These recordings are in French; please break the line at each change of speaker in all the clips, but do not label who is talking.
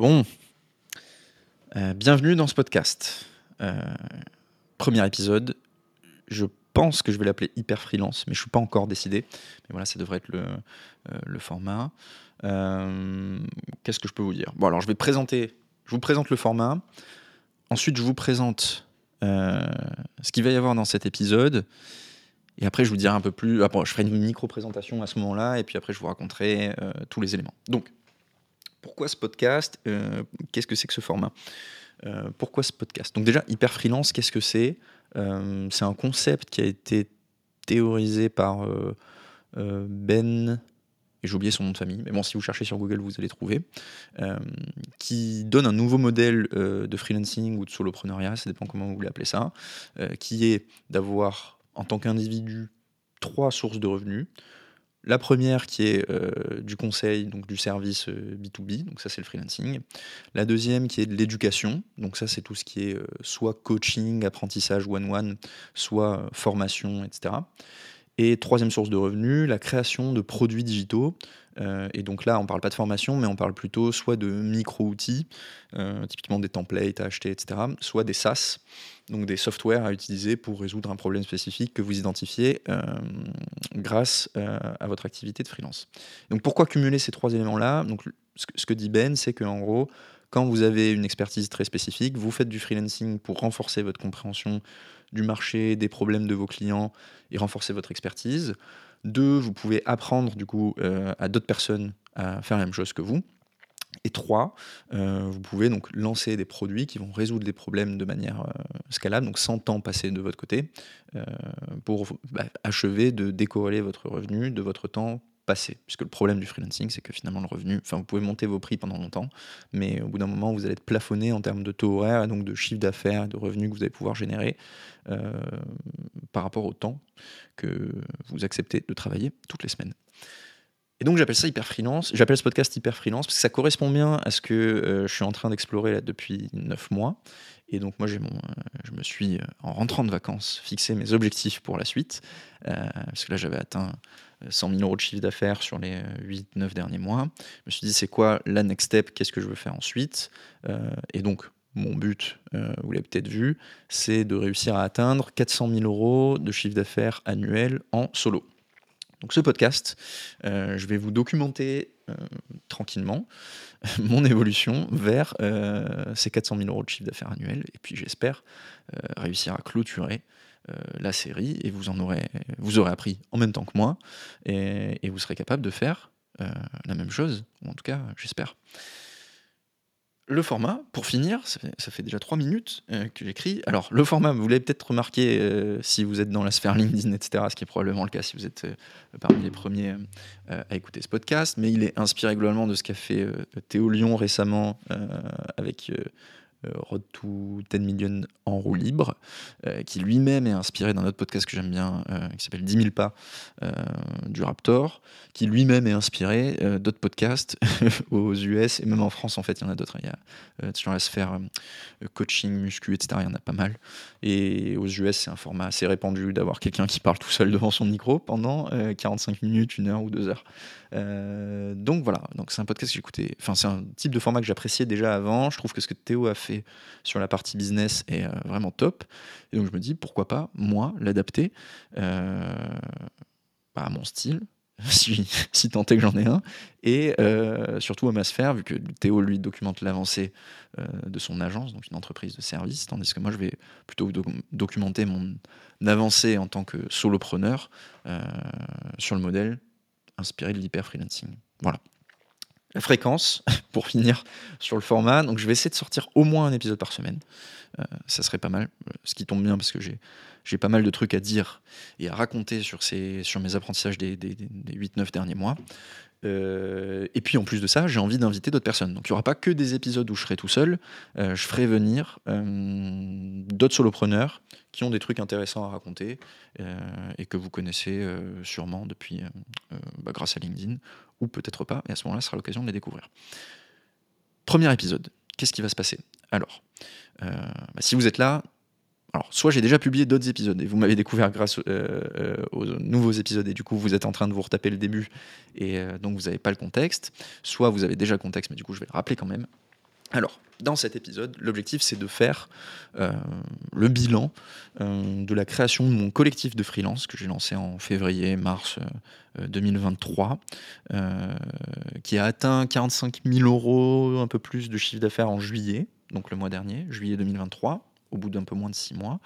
Bon, Euh, bienvenue dans ce podcast. Euh, premier épisode. Je pense que je vais l'appeler Hyper Freelance, mais je suis pas encore décidé. Mais voilà, ça devrait être le, euh, format. Qu'est-ce que je peux vous dire? Bon, alors je vais présenter. Je vous présente le format. Ensuite, je vous présente ce qu'il va y avoir dans cet épisode. Et après, je vous dirai un peu plus. Après, je ferai une micro-présentation à ce moment-là. Et puis après, je vous raconterai tous les éléments. Donc, pourquoi ce podcast Euh, Qu'est-ce que c'est que ce format? Euh, Pourquoi ce podcast? Donc, déjà, Hyper Freelance, qu'est-ce que c'est? Euh, C'est un concept qui a été théorisé par Ben. Et j'ai oublié son nom de famille, mais bon, si vous cherchez sur Google, vous allez trouver. qui donne un nouveau modèle de freelancing ou de solopreneuriat, ça dépend comment vous voulez appeler ça, qui est d'avoir en tant qu'individu trois sources de revenus. La première qui est euh, du conseil, donc du service euh, B2B, donc ça c'est le freelancing. La deuxième qui est de l'éducation, donc ça c'est tout ce qui est euh, soit coaching, apprentissage one-one, soit euh, formation, etc. Et troisième source de revenus, la création de produits digitaux. Euh, et donc là, on ne parle pas de formation, mais on parle plutôt soit de micro-outils, euh, typiquement des templates à acheter, etc., soit des SaaS, donc des softwares à utiliser pour résoudre un problème spécifique que vous identifiez euh, grâce à votre activité de freelance. Donc pourquoi cumuler ces trois éléments-là? Ce que dit Ben, c'est qu'en gros, quand vous avez une expertise très spécifique, vous faites du freelancing pour renforcer votre compréhension du marché, des problèmes de vos clients et renforcer votre expertise. Deux, vous pouvez apprendre du coup euh, à d'autres personnes à faire la même chose que vous. Et trois, euh, vous pouvez donc lancer des produits qui vont résoudre des problèmes de manière euh, scalable, donc sans temps passé de votre côté, pour bah, achever de décorréler votre revenu de votre temps passé. Puisque le problème du freelancing, c'est que finalement le revenu, enfin vous pouvez monter vos prix pendant longtemps, mais au bout d'un moment, vous allez être plafonné en termes de taux horaire donc de chiffre d'affaires de revenus que vous allez pouvoir générer euh, par rapport au temps que vous acceptez de travailler toutes les semaines. Et donc j'appelle ça hyper freelance. J'appelle ce podcast hyper freelance parce que ça correspond bien à ce que euh, je suis en train d'explorer là depuis 9 mois. Et donc moi euh, je me suis en rentrant de vacances fixé mes objectifs pour la suite euh, parce que là j'avais atteint 100 000 euros de chiffre d'affaires sur les 8-9 derniers mois. Je me suis dit c'est quoi la next step? Qu'est-ce que je veux faire ensuite? Euh, Et donc mon but, euh, vous l'avez peut-être vu, c'est de réussir à atteindre 400 000 euros de chiffre d'affaires annuel en solo. Donc ce podcast, euh, je vais vous documenter euh, tranquillement mon évolution vers euh, ces 400 000 euros de chiffre d'affaires annuel. Et puis j'espère euh, réussir à clôturer euh, la série et vous en aurez, vous aurez appris en même temps que moi et, vous serez capable de faire euh, la même chose, ou en tout cas j'espère. Le format, pour finir, ça fait, ça fait déjà trois minutes euh, que j'écris. Alors, le format, vous l'avez peut-être remarqué euh, si vous êtes dans la sphère LinkedIn, etc., ce qui est probablement le cas si vous êtes euh, parmi les premiers euh, à écouter ce podcast, mais il est inspiré globalement de ce qu'a fait euh, Théo Lyon récemment euh, avec euh, euh, Road to 10 Million en roue libre, euh, qui lui-même est inspiré d'un autre podcast que j'aime bien, euh, qui s'appelle 10 000 pas euh, du Raptor, qui lui-même est inspiré euh, d'autres podcasts aux US et même en France en fait, il y en a d'autres. Il y a euh, sur la sphère euh, coaching, muscu, etc. Il y en a pas mal. Et aux US, c'est un format assez répandu d'avoir quelqu'un qui parle tout seul devant son micro pendant euh, 45 minutes, une heure ou deux heures. Euh, donc voilà, donc c'est un podcast que j'écoutais. Enfin, c'est un type de format que j'appréciais déjà avant. Je trouve que ce que Théo a fait sur la partie business est euh, vraiment top. Et donc je me dis pourquoi pas moi l'adapter euh, bah, à mon style. Si, tant est que j'en ai un, et euh, surtout à ma sphère, vu que Théo lui documente l'avancée de son agence, donc une entreprise de service, tandis que moi je vais plutôt doc- documenter mon avancée en tant que solopreneur sur le modèle inspiré de l'hyper freelancing. Voilà. La fréquence, pour finir sur le format, donc je vais essayer de sortir au moins un épisode par semaine. Euh, ça serait pas mal, euh, ce qui tombe bien parce que j'ai j'ai pas mal de trucs à dire et à raconter sur, ces, sur mes apprentissages des, des, des 8-9 derniers mois. Euh, et puis en plus de ça, j'ai envie d'inviter d'autres personnes. Donc il n'y aura pas que des épisodes où je serai tout seul. Euh, je ferai venir euh, d'autres solopreneurs qui ont des trucs intéressants à raconter et que vous connaissez sûrement depuis, bah, grâce à LinkedIn, ou peut-être pas. Et à ce moment-là, ce sera l'occasion de les découvrir. Premier épisode. Qu'est-ce qui va se passer? Alors, bah, si vous êtes là, alors, soit j'ai déjà publié d'autres épisodes et vous m'avez découvert grâce euh, euh, aux nouveaux épisodes et du coup vous êtes en train de vous retaper le début et euh, donc vous n'avez pas le contexte, soit vous avez déjà le contexte mais du coup je vais le rappeler quand même. Alors, dans cet épisode, l'objectif c'est de faire le bilan de la création de mon collectif de freelance que j'ai lancé en février-mars 2023, euh, qui a atteint 45 000 euros, un peu plus de chiffre d'affaires en juillet, donc le mois dernier, juillet 2023 au bout d'un peu moins de six mois,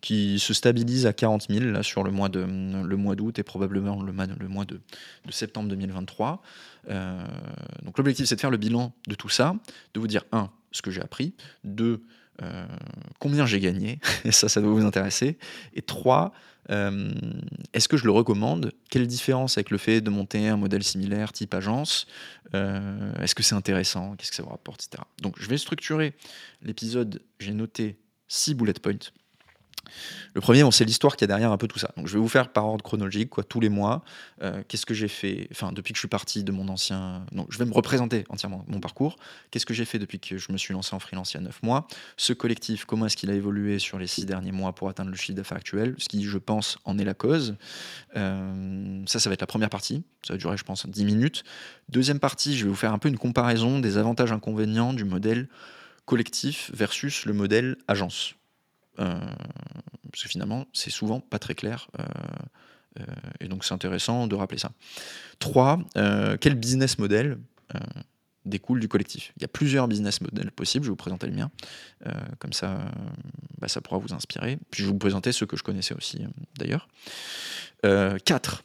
qui se stabilise à 40 000 là, sur le mois, de, le mois d'août et probablement le, mois de, de, septembre 2023. Euh, donc l'objectif, c'est de faire le bilan de tout ça, de vous dire, un, ce que j'ai appris, deux, euh, combien j'ai gagné, et ça, ça doit vous intéresser, et trois, euh, est-ce que je le recommande Quelle différence avec le fait de monter un modèle similaire type agence Est-ce que c'est intéressant Qu'est-ce que ça vous rapporte etc. Donc je vais structurer l'épisode, j'ai noté 6 bullet points. Le premier, c'est l'histoire qui a derrière un peu tout ça. Donc, je vais vous faire par ordre chronologique, quoi, tous les mois. Euh, qu'est-ce que j'ai fait Enfin, depuis que je suis parti de mon ancien. Donc, je vais me représenter entièrement mon parcours. Qu'est-ce que j'ai fait depuis que je me suis lancé en freelance il y a 9 mois? Ce collectif, comment est-ce qu'il a évolué sur les 6 derniers mois pour atteindre le chiffre d'affaires actuel? Ce qui, je pense, en est la cause. Euh, ça, ça va être la première partie. Ça va durer, je pense, 10 minutes. Deuxième partie, je vais vous faire un peu une comparaison des avantages inconvénients du modèle collectif versus le modèle agence. Euh, parce que finalement, c'est souvent pas très clair. Euh, euh, et donc, c'est intéressant de rappeler ça. 3. quel business model découle du collectif? Il y a plusieurs business models possibles, je vais vous présenter le mien, comme ça bah, ça pourra vous inspirer. Puis je vais vous présenter ceux que je connaissais aussi d'ailleurs. 4.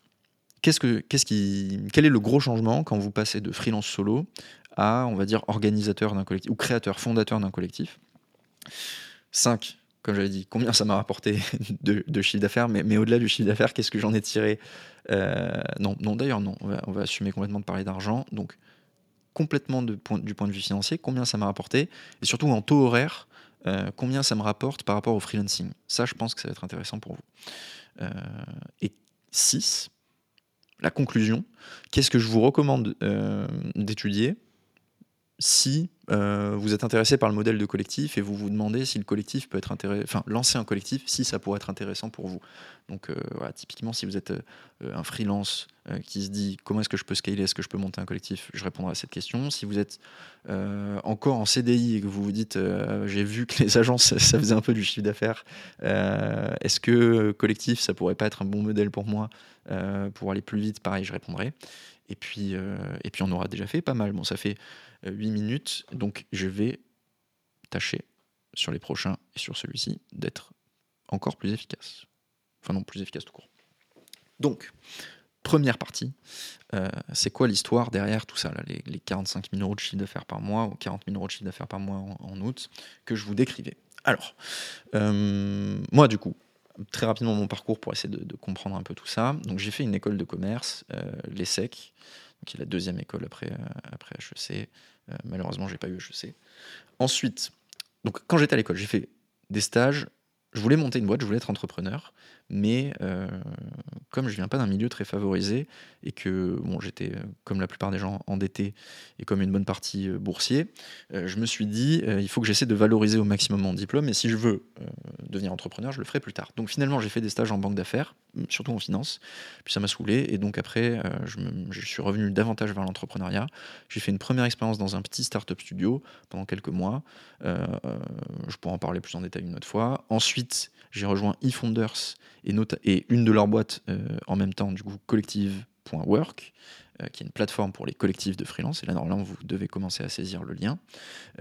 Qu'est-ce que, qu'est-ce qui, quel est le gros changement quand vous passez de freelance solo à, on va dire, organisateur d'un collectif, ou créateur, fondateur d'un collectif. 5, comme j'avais dit, combien ça m'a rapporté de, chiffre d'affaires, mais, au-delà du chiffre d'affaires, qu'est-ce que j'en ai tiré euh, Non, non d'ailleurs, non, on va, assumer complètement de parler d'argent. Donc, complètement du point de vue financier, combien ça m'a rapporté, et surtout en taux horaire, euh, combien ça me rapporte par rapport au freelancing. Ça, je pense que ça va être intéressant pour vous. Euh, et 6, la conclusion, qu'est-ce que je vous recommande d'étudier si euh, vous êtes intéressé par le modèle de collectif et vous vous demandez si le collectif peut être intéressant, enfin lancer un collectif, si ça pourrait être intéressant pour vous. Donc euh, voilà, typiquement si vous êtes euh, un freelance qui se dit comment est-ce que je peux scaler, est-ce que je peux monter un collectif, je répondrai à cette question. Si vous êtes encore en CDI et que vous vous dites j'ai vu que les agences ça faisait un peu du chiffre d'affaires, est-ce que collectif ça pourrait pas être un bon modèle pour moi pour aller plus vite, pareil je répondrai. Et puis, et puis on aura déjà fait pas mal. Bon, ça fait 8 minutes. Donc je vais tâcher sur les prochains et sur celui-ci d'être encore plus efficace. Enfin non, plus efficace tout court. Donc, première partie, euh, c'est quoi l'histoire derrière tout ça, les, 45 000 euros de chiffre d'affaires par mois ou 40 000 euros de chiffre d'affaires par mois en, août que je vous décrivais. Alors, euh, moi du coup, très rapidement mon parcours pour essayer de, comprendre un peu tout ça. Donc j'ai fait une école de commerce, euh, l'ESSEC, qui est la deuxième école après, après HEC, malheureusement, j'ai pas eu HEC. Ensuite, donc quand j'étais à l'école, j'ai fait des stages. Je voulais monter une boîte, je voulais être entrepreneur, mais euh, comme je viens pas d'un milieu très favorisé et que bon, j'étais, euh, comme la plupart des gens, endetté et comme une bonne partie boursier, je me suis dit, il faut que j'essaie de valoriser au maximum mon diplôme et si je veux devenir entrepreneur, je le ferai plus tard. Donc finalement, j'ai fait des stages en banque d'affaires, surtout en finance, puis ça m'a saoulé et donc après, je, je, suis revenu davantage vers l'entrepreneuriat. J'ai fait une première expérience dans un petit startup studio pendant quelques mois. je pourrais en parler plus en détail une autre fois. Ensuite, j'ai rejoint eFounders et, une de leurs boîtes en même temps, du coup, collective.work. Euh, qui est une plateforme pour les collectifs de freelance. Et là, normalement, vous devez commencer à saisir le lien.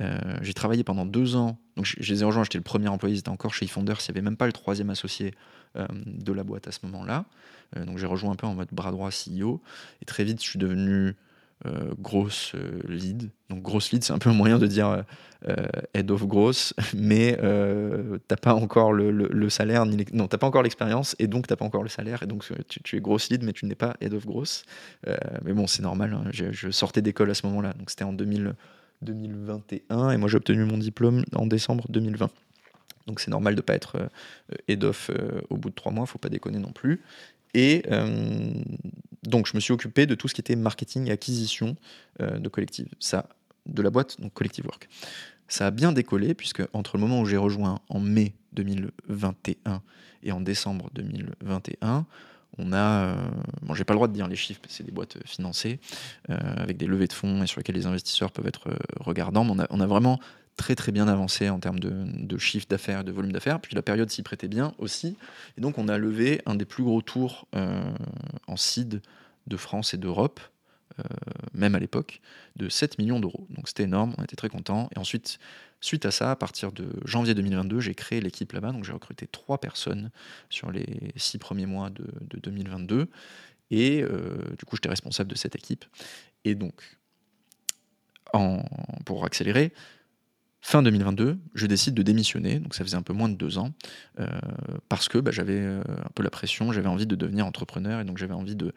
Euh, j'ai travaillé pendant deux ans. Donc, je, les ai rejoints, j'étais le premier employé, c'était encore chez eFounders. Il n'y avait même pas le troisième associé euh, de la boîte à ce moment-là. donc, j'ai rejoint un peu en mode bras droit CEO. Et très vite, je suis devenu euh, grosse euh, lead. Donc grosse lead, c'est un peu un moyen de dire euh, head of gross, mais t'as pas encore le, salaire, non, t'as pas encore l'expérience, et donc t'as pas encore le salaire, et donc tu, es grosse lead, mais tu n'es pas head of gross. mais bon, c'est normal, hein. je, sortais d'école à ce moment-là, donc c'était en 2021, et moi j'ai obtenu mon diplôme en décembre 2020. Donc c'est normal de pas être head of au bout de trois mois, faut pas déconner non plus. Et euh, donc, je me suis occupé de tout ce qui était marketing et acquisition euh, de collective. Ça, de la boîte, donc Collective Work. Ça a bien décollé, puisque entre le moment où j'ai rejoint en mai 2021 et en décembre 2021, on a, bon, j'ai pas le droit de dire les chiffres, parce que c'est des boîtes financées avec des levées de fonds et sur lesquelles les investisseurs peuvent être regardants. Mais on a vraiment très très bien avancé en termes de, chiffre d'affaires et de volume d'affaires. Puis la période s'y prêtait bien aussi. Et donc on a levé un des plus gros tours en seed de France et d'Europe. même à l'époque, de 7 millions d'euros. Donc c'était énorme, on était très contents. Et ensuite, Suite à ça, à partir de janvier 2022, j'ai créé l'équipe là-bas. Donc j'ai recruté trois personnes sur les six premiers mois de, 2022. Et euh, du coup, j'étais responsable de cette équipe. Et donc, pour accélérer, fin 2022, je décide de démissionner. Donc ça faisait un peu moins de deux ans. Euh, parce que bah, j'avais euh, un peu la pression, j'avais envie de devenir entrepreneur. Et donc j'avais envie de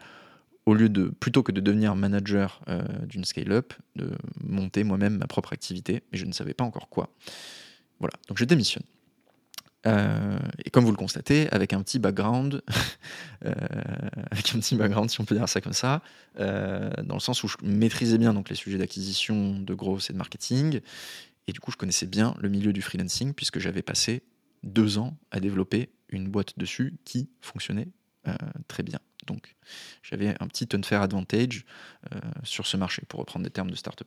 au lieu de, plutôt que de devenir manager euh, d'une scale-up, de monter moi-même ma propre activité, mais je ne savais pas encore quoi. Voilà, donc je démissionne. Et comme vous le constatez, avec un petit background, avec un petit background, si on peut dire ça comme ça, dans le sens où je maîtrisais bien donc les sujets d'acquisition, de growth et de marketing, et du coup je connaissais bien le milieu du freelancing puisque j'avais passé deux ans à développer une boîte dessus qui fonctionnait très bien. Donc j'avais un petit unfair advantage euh, sur ce marché, pour reprendre des termes de start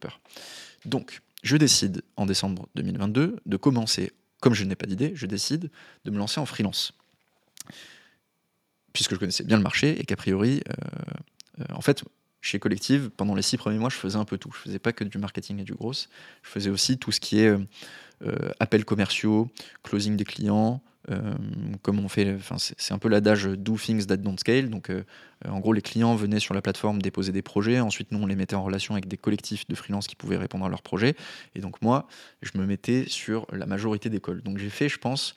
Donc je décide en décembre 2022 de commencer, comme je n'ai pas d'idée, je décide de me lancer en freelance. Puisque je connaissais bien le marché et qu'a priori, euh, euh, en fait, chez Collective, pendant les six premiers mois, je faisais un peu tout. Je faisais pas que du marketing et du gros. Je faisais aussi tout ce qui est appels commerciaux, closing des clients, euh, comme on fait, c'est un peu l'adage do things that don't scale. Donc, euh, en gros, les clients venaient sur la plateforme déposer des projets. Ensuite, nous, on les mettait en relation avec des collectifs de freelance qui pouvaient répondre à leurs projets. Et donc, moi, je me mettais sur la majorité des calls. Donc, j'ai fait, je pense,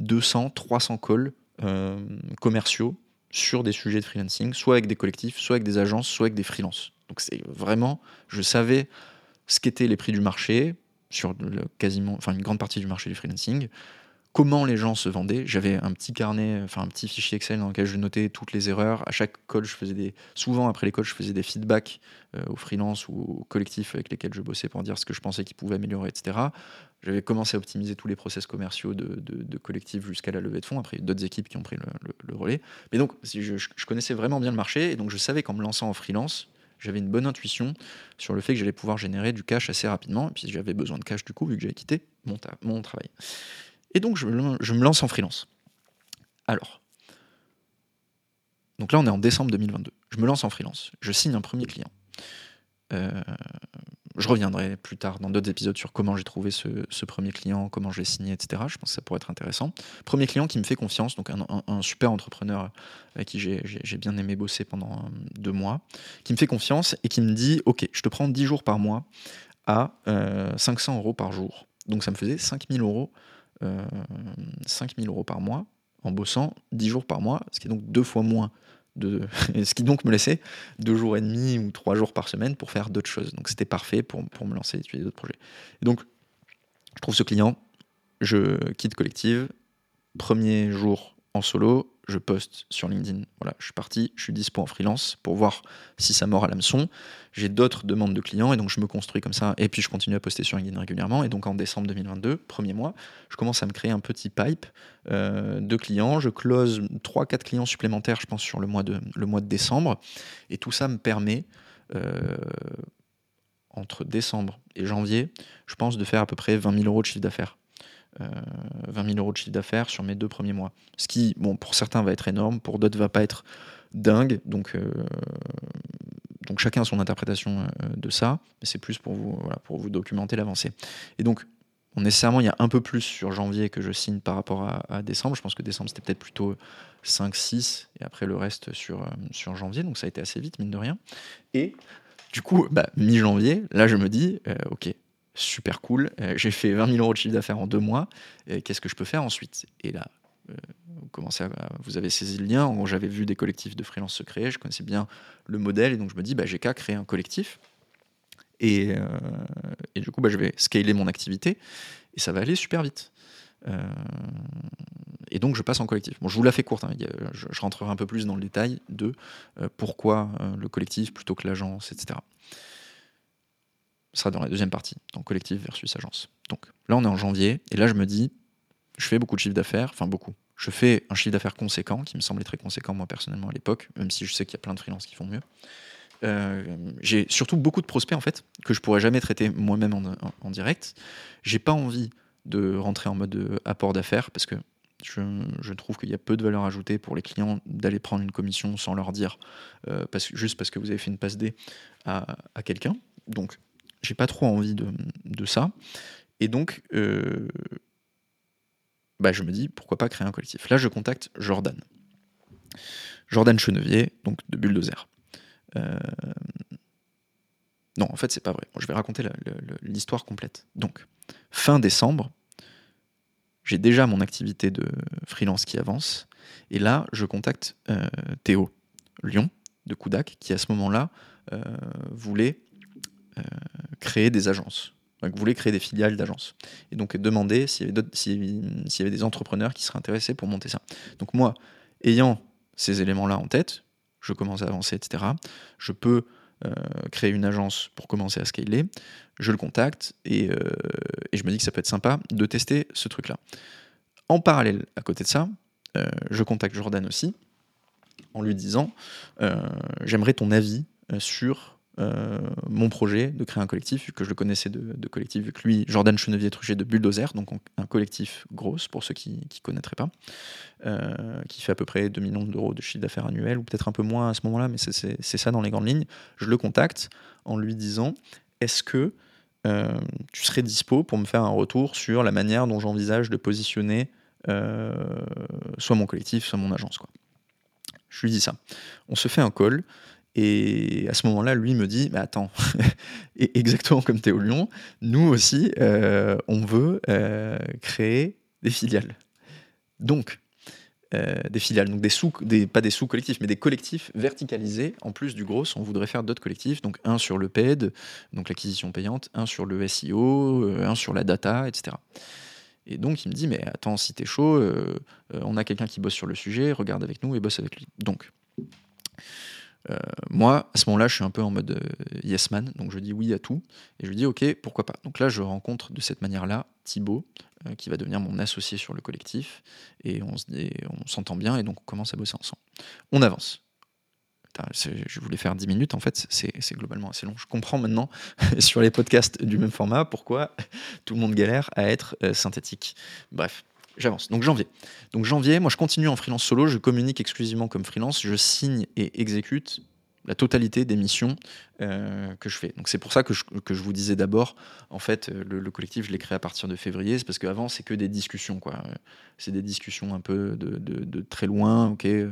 200, 300 calls euh, commerciaux sur des sujets de freelancing, soit avec des collectifs, soit avec des agences, soit avec des freelances. Donc, c'est vraiment, je savais ce qu'étaient les prix du marché sur quasiment, enfin, une grande partie du marché du freelancing comment les gens se vendaient. J'avais un petit carnet, enfin un petit fichier Excel dans lequel je notais toutes les erreurs. À chaque call, je faisais des, souvent après les calls, je faisais des feedbacks euh, aux freelances ou aux collectifs avec lesquels je bossais pour dire ce que je pensais qu'ils pouvaient améliorer, etc. J'avais commencé à optimiser tous les process commerciaux de, collectifs jusqu'à la levée de fonds. Après, d'autres équipes qui ont pris le, relais. Mais donc, je, je, connaissais vraiment bien le marché et donc je savais qu'en me lançant en freelance, j'avais une bonne intuition sur le fait que j'allais pouvoir générer du cash assez rapidement. Et puis j'avais besoin de cash du coup, vu que j'avais quitté mon travail. Et donc, je me, lance en freelance. Alors, donc là, on est en décembre 2022. Je me lance en freelance. Je signe un premier client. Euh, je reviendrai plus tard dans d'autres épisodes sur comment j'ai trouvé ce, premier client, comment je l'ai signé, etc. Je pense que ça pourrait être intéressant. Premier client qui me fait confiance, donc un, super entrepreneur avec qui j'ai bien aimé bosser pendant euh, deux mois, qui me fait confiance et qui me dit Ok, je te prends 10 jours par mois à 500 euh, euros par jour. Donc ça me faisait 5000 euros 5000 euh, euros par mois en bossant 10 jours par mois, ce qui est donc deux fois moins de, ce qui donc me laissait deux jours et demi ou trois jours par semaine pour faire d'autres choses. Donc c'était parfait pour, pour, me lancer et étudier d'autres projets. Et donc, je trouve ce client, je quitte Collective, premier jour en solo, je poste sur LinkedIn. Voilà, je suis parti, je suis dispo en freelance pour voir si ça mord à l'hameçon. J'ai d'autres demandes de clients et donc je me construis comme ça. Et puis je continue à poster sur LinkedIn régulièrement. Et donc en décembre 2022, premier mois, je commence à me créer un petit pipe euh, de clients. Je close 3-4 clients supplémentaires, je pense, sur le mois de, le mois de décembre. Et tout ça me permet, euh, entre décembre et janvier, je pense, de faire à peu près 20 000 euros de chiffre d'affaires 20 euh, 000 euros de chiffre d'affaires sur mes deux premiers mois. Ce qui, bon, pour certains va être énorme, pour d'autres va pas être dingue. Donc, euh, donc chacun a son interprétation euh, de ça, mais c'est plus pour vous, voilà, pour vous documenter l'avancée. Et donc, nécessairement, il y a un peu plus sur janvier que je signe par rapport à, décembre. Je pense que décembre, c'était peut-être plutôt 5, 6, et après le reste sur, sur janvier. Donc ça a été assez vite, mine de rien. Et du coup, bah, mi-janvier, là, je me dis, ok, super cool. Euh, j'ai fait 20 000 euros de chiffre d'affaires en deux mois. Qu'est-ce que je peux faire ensuite? Et là, euh, vous, commencez à, vous avez saisi le lien. J'avais vu des collectifs de freelance se créer. Je connaissais bien le modèle. Et donc, je me dis, bah, j'ai qu'à créer un collectif. Et, euh, du coup, bah, je vais scaler mon activité. Et ça va aller super vite. et donc, je passe en collectif. Bon, je vous la fais courte. Hein. Je, rentrerai un peu plus dans le détail de pourquoi le collectif plutôt que l'agence, etc sera dans la deuxième partie, donc collectif versus agence. Donc là, on est en janvier, et là, je me dis, je fais beaucoup de chiffre d'affaires, enfin beaucoup. je fais un chiffre d'affaires conséquent, qui me semblait très conséquent moi personnellement à l'époque, même si je sais qu'il y a plein de freelances qui font mieux. Euh, j'ai surtout beaucoup de prospects en fait que je pourrais jamais traiter moi-même en, direct. J'ai pas envie de rentrer en mode euh, apport d'affaires parce que je, trouve qu'il y a peu de valeur ajoutée pour les clients d'aller prendre une commission sans leur dire euh, juste parce que vous avez fait une passe D à, quelqu'un. Donc j'ai pas trop envie de, ça. Et donc bah, je me dis pourquoi pas créer un collectif. Là je contacte Jordan. Jordan Chenevier, donc de Bulldozer. Euh, non, en fait, c'est pas vrai. je vais raconter l'histoire complète. Donc, fin décembre, j'ai déjà mon activité de freelance qui avance. Et là, je contacte euh, Théo Lyon de Koudak, qui à ce moment-là euh, voulait créer des agences. Donc, voulait créer des filiales d'agences. Et donc, demander s'il y, y, avait des entrepreneurs qui seraient intéressés pour monter ça. Donc, moi, ayant ces éléments-là en tête, je commence à avancer, etc. Je peux euh, créer une agence pour commencer à scaler. Je le contacte et, euh, et, je me dis que ça peut être sympa de tester ce truc-là. En parallèle, à côté de ça, euh, je contacte Jordan aussi en lui disant j'aimerais ton avis sur euh, mon projet de créer un collectif, vu que je le connaissais de, collectif, vu que lui, Jordan Chenevier Truget de Bulldozer, donc un collectif gros, pour ceux qui ne connaîtraient pas, euh, qui fait à peu près 2 millions d'euros de chiffre d'affaires annuel, ou peut-être un peu moins à ce moment-là, mais c'est ça dans les grandes lignes. Je le contacte en lui disant Est-ce que euh, tu serais dispo pour me faire un retour sur la manière dont j'envisage de positionner soit mon collectif, soit mon agence quoi? Je lui dis ça. On se fait un call. Et à ce moment-là, lui me dit, mais attends, exactement comme Théo Lyon, nous aussi, euh, on veut euh, créer des filiales. Donc, euh, des filiales, donc des sous, pas des sous-collectifs, mais des collectifs verticalisés. En plus du gros, on voudrait faire d'autres collectifs, donc un sur le PED, donc l'acquisition payante, un sur le SEO, un sur la data, etc. Et donc il me dit, mais attends, si t'es chaud, on a quelqu'un qui bosse sur le sujet, regarde avec nous et bosse avec lui. Donc, euh, moi, à ce moment-là, je suis un peu en mode euh, yes man, donc je dis oui à tout, et je dis ok, pourquoi pas. Donc là, je rencontre de cette manière-là Thibaut, euh, qui va devenir mon associé sur le collectif, et on s'entend bien, et donc on commence à bosser ensemble. On avance. je voulais faire 10 minutes, en fait, c'est globalement assez long. Je comprends maintenant, sur les podcasts du même format, pourquoi tout le monde galère à être synthétique. Bref, J'avance. Donc janvier. Donc janvier, moi je continue en freelance solo, je communique exclusivement comme freelance, je signe et exécute la totalité des missions euh, que je fais. Donc c'est pour ça que je, que je vous disais d'abord, en fait, euh, le, collectif, je l'ai créé à partir de février, c'est parce qu'avant, c'est que des discussions, quoi. C'est des discussions un peu de, de, très loin, ok, euh,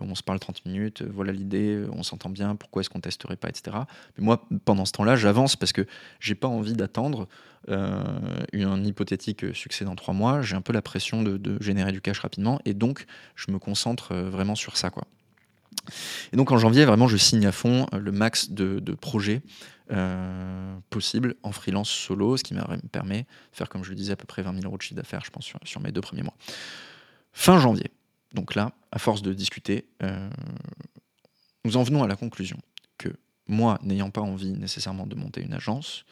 on se parle 30 minutes, voilà l'idée, on s'entend bien, pourquoi est-ce qu'on testerait pas, etc. Mais moi, pendant ce temps-là, j'avance parce que j'ai pas envie d'attendre un hypothétique succès dans trois mois, j'ai un peu la pression de, de, générer du cash rapidement, et donc je me concentre vraiment sur ça, quoi. Et donc en janvier, vraiment, je signe à fond euh, le max de, projets euh, possibles en freelance solo, ce qui me permet de faire, comme je le disais, à peu près 20 000 euros de chiffre d'affaires, je pense, sur, mes deux premiers mois. Fin janvier, donc là, à force de discuter, euh, nous en venons à la conclusion que moi, n'ayant pas envie nécessairement de monter une agence,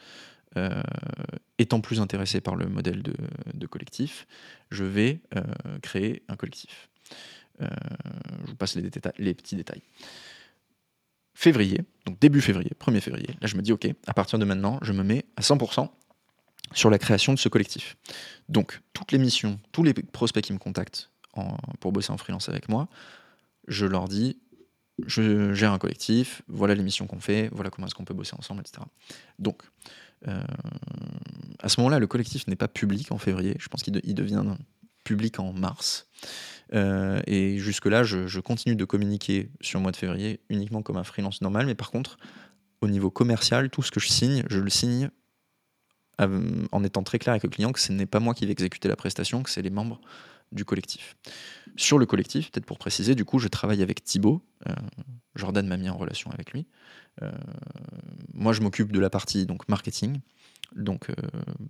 étant plus intéressé par le modèle de, collectif, je vais créer un collectif. Euh, je vous passe les, petits détails février, donc début février, 1er février, là je me dis ok, à partir de maintenant, je me mets à 100% sur la création de ce collectif. Donc toutes les missions, tous les prospects qui me contactent pour bosser en freelance avec moi, je leur dis je gère un collectif, voilà les missions qu'on fait, voilà comment est-ce qu'on peut bosser ensemble, etc. Donc euh, à ce moment-là, le collectif n'est pas public en février, je pense qu'il devient public en mars. Euh, et jusque-là, je, continue de communiquer sur le mois de février uniquement comme un freelance normal, mais par contre, au niveau commercial, tout ce que je signe, je le signe en étant très clair avec le client que ce n'est pas moi qui vais exécuter la prestation, que c'est les membres du collectif. Sur le collectif, peut-être pour préciser, du coup, je travaille avec Thibaut. Euh, Jordan m'a mis en relation avec lui. Euh, moi, je m'occupe de la partie donc marketing. Donc, euh,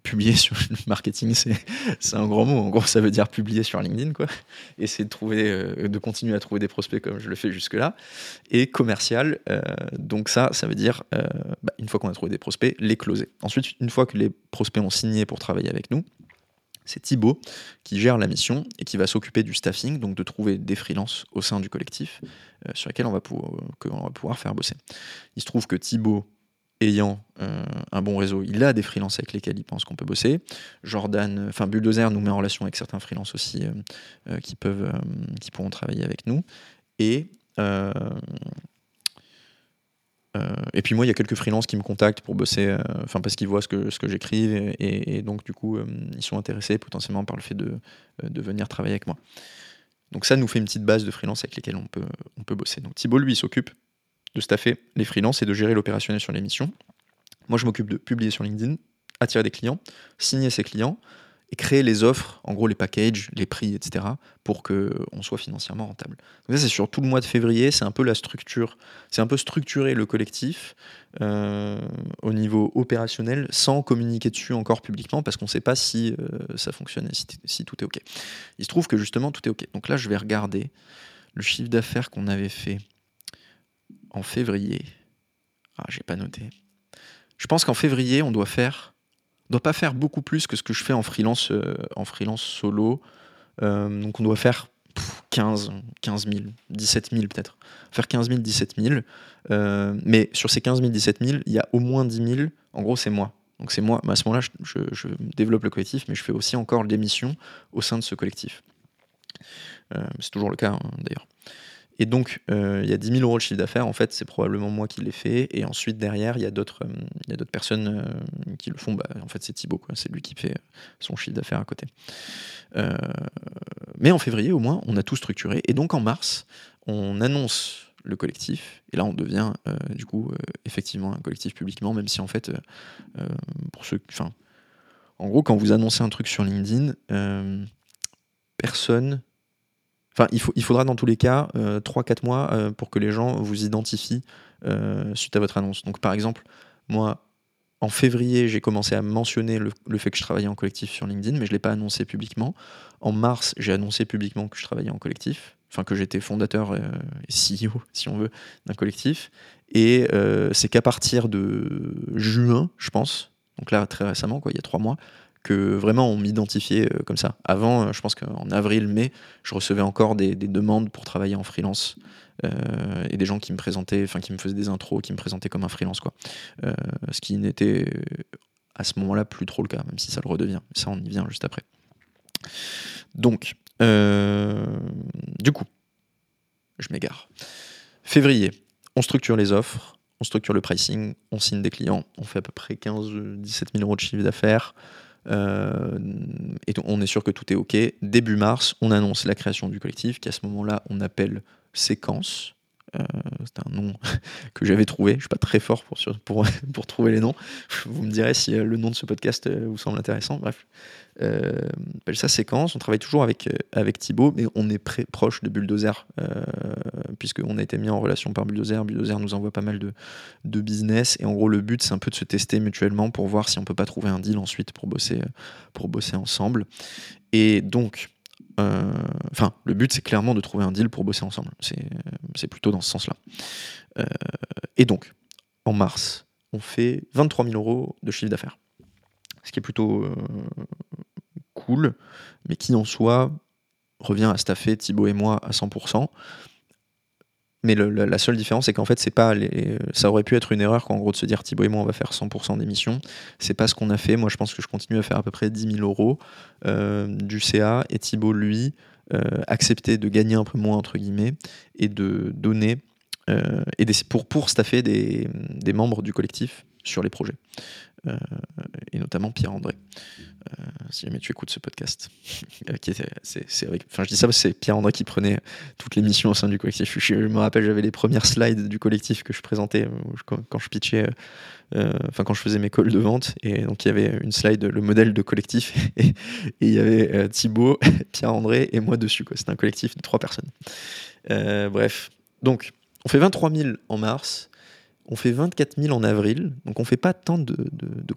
publier sur marketing, c'est un grand mot. En gros, ça veut dire publier sur LinkedIn, quoi. Essayer de, de continuer à trouver des prospects comme je le fais jusque-là. Et commercial, donc ça, ça veut dire, bah, une fois qu'on a trouvé des prospects, les closer. Ensuite, une fois que les prospects ont signé pour travailler avec nous, c'est Thibaut qui gère la mission et qui va s'occuper du staffing, donc de trouver des freelances au sein du collectif euh, sur lesquels on va, pouvoir, faire bosser. Il se trouve que Thibaut, ayant euh, un bon réseau, il a des freelances avec lesquels il pense qu'on peut bosser. Jordan, enfin Bulldozer nous met en relation avec certains freelances aussi qui, peuvent, qui pourront travailler avec nous. Et euh, et puis moi, il y a quelques freelances qui me contactent pour bosser, euh, parce qu'ils voient ce que, ce j'écris et, donc du coup, euh, ils sont intéressés potentiellement par le fait de, venir travailler avec moi. Donc ça nous fait une petite base de freelance avec lesquels on peut, on peut bosser. Donc Thibault, lui, s'occupe de staffer les freelances et de gérer l'opérationnel sur l'émission. Moi, je m'occupe de publier sur LinkedIn, attirer des clients, signer ses clients, et créer les offres, en gros les packages, les prix, etc., pour qu'on soit financièrement rentable. Donc ça, c'est sur tout le mois de février, c'est un peu la structure, c'est un peu structurer le collectif euh, au niveau opérationnel sans communiquer dessus encore publiquement parce qu'on ne sait pas si euh, ça fonctionne et si, tout est OK. Il se trouve que justement tout est OK. Donc là, je vais regarder le chiffre d'affaires qu'on avait fait en février. Ah, j'ai pas noté. Je pense qu'en février, on doit faire ne doit pas faire beaucoup plus que ce que je fais en freelance, euh, solo. Euh, donc on doit faire 15, 15 000, 17 000 peut-être. Faire 15 000, 17 000. mais sur ces 15 000, 17 000, il y a au moins 10 000. En gros, c'est moi. Donc c'est moi. à ce moment-là, je, développe le collectif, mais je fais aussi encore des missions au sein de ce collectif. Euh, c'est toujours le cas hein, d'ailleurs. Et donc, euh, il y a 10 000 euros de chiffre d'affaires. En fait, c'est probablement moi qui l'ai fait. Et ensuite, derrière, il y a d'autres euh, personnes euh, qui le font. Bah, en fait, c'est Thibaut. C'est lui qui fait son chiffre d'affaires à côté. mais en février, au moins, on a tout structuré. Et donc, en mars, on annonce le collectif. Et là, on devient, du coup, effectivement, un collectif publiquement, même si, en fait, pour ceux. Enfin, en gros, quand vous annoncez un truc sur LinkedIn, personne Enfin, il, faut, il faudra dans tous les cas 3-4 euh, mois euh, pour que les gens vous identifient euh, suite à votre annonce. Donc, par exemple, moi, en février, j'ai commencé à mentionner le, fait que je travaillais en collectif sur LinkedIn, mais je ne l'ai pas annoncé publiquement. En mars, j'ai annoncé publiquement que je travaillais en collectif, enfin que j'étais fondateur et CEO, si on veut, d'un collectif. Et c'est qu'à partir de juin, je pense, donc là très récemment, quoi, il y a trois mois, vraiment on m'identifiait euh, comme ça. Avant, euh, je pense qu'en avril, mai, je recevais encore des, demandes pour travailler en freelance. Euh, et des gens qui me présentaient, enfin qui me faisaient des intros, qui me présentaient comme un freelance, quoi. ce qui n'était à ce moment-là plus trop le cas, même si ça le redevient. Ça, on y vient juste après. Donc, du coup, je m'égare. Février, on structure les offres, on structure le pricing, on signe des clients, on fait à peu près 15-17 000 euros de chiffre d'affaires. Euh, et on est sûr que tout est OK. Début mars, on annonce la création du collectif, qui à ce moment-là, on appelle Séquence. Euh, c'est un nom que j'avais trouvé. Je suis pas très fort pour, pour, pour, trouver les noms. Vous me direz si euh, le nom de ce podcast vous semble intéressant. Bref, euh, appelle ça séquence. On travaille toujours avec, avec Thibaut, mais on est très proche de Bulldozer, puisqu'on a été mis en relation par Bulldozer. Bulldozer nous envoie pas mal de, de business. Et en gros, le but, c'est un peu de se tester mutuellement pour voir si on peut pas trouver un deal ensuite pour bosser, pour bosser ensemble. Et donc, euh, enfin, le but, c'est clairement de trouver un deal pour bosser ensemble. C'est plutôt dans ce sens-là. Euh, et donc, en mars, on fait 23 000 euros de chiffre d'affaires. Ce qui est plutôt euh, cool, mais qui en soi revient à staffer Thibaut et moi à 100%. Mais la, seule différence, c'est qu'en fait, c'est pas les, ça aurait pu être une erreur, qu'en gros, de se dire Thibaut et moi, on va faire 100% d'émissions. C'est pas ce qu'on a fait. Moi, je pense que je continue à faire à peu près 10 000 euros euh, du CA et Thibaut, lui, euh, accepter de gagner un peu moins, entre guillemets, et de donner, euh, et pour, pour staffer des membres du collectif sur les projets. Euh, et notamment Pierre-André, euh, si jamais tu écoutes ce podcast. Euh, qui c'est, enfin, je dis ça c'est Pierre-André qui prenait toutes les missions au sein du collectif. Je, me rappelle, j'avais les premières slides du collectif que je présentais quand, je pitchais, quand je faisais mes calls de vente, et donc il y avait une slide, le modèle de collectif, et, il y avait Thibaut, Pierre-André et moi dessus. C'était un collectif de trois personnes. bref, donc on fait 23 000 en mars, on fait 24 000 en avril, donc on fait pas tant de,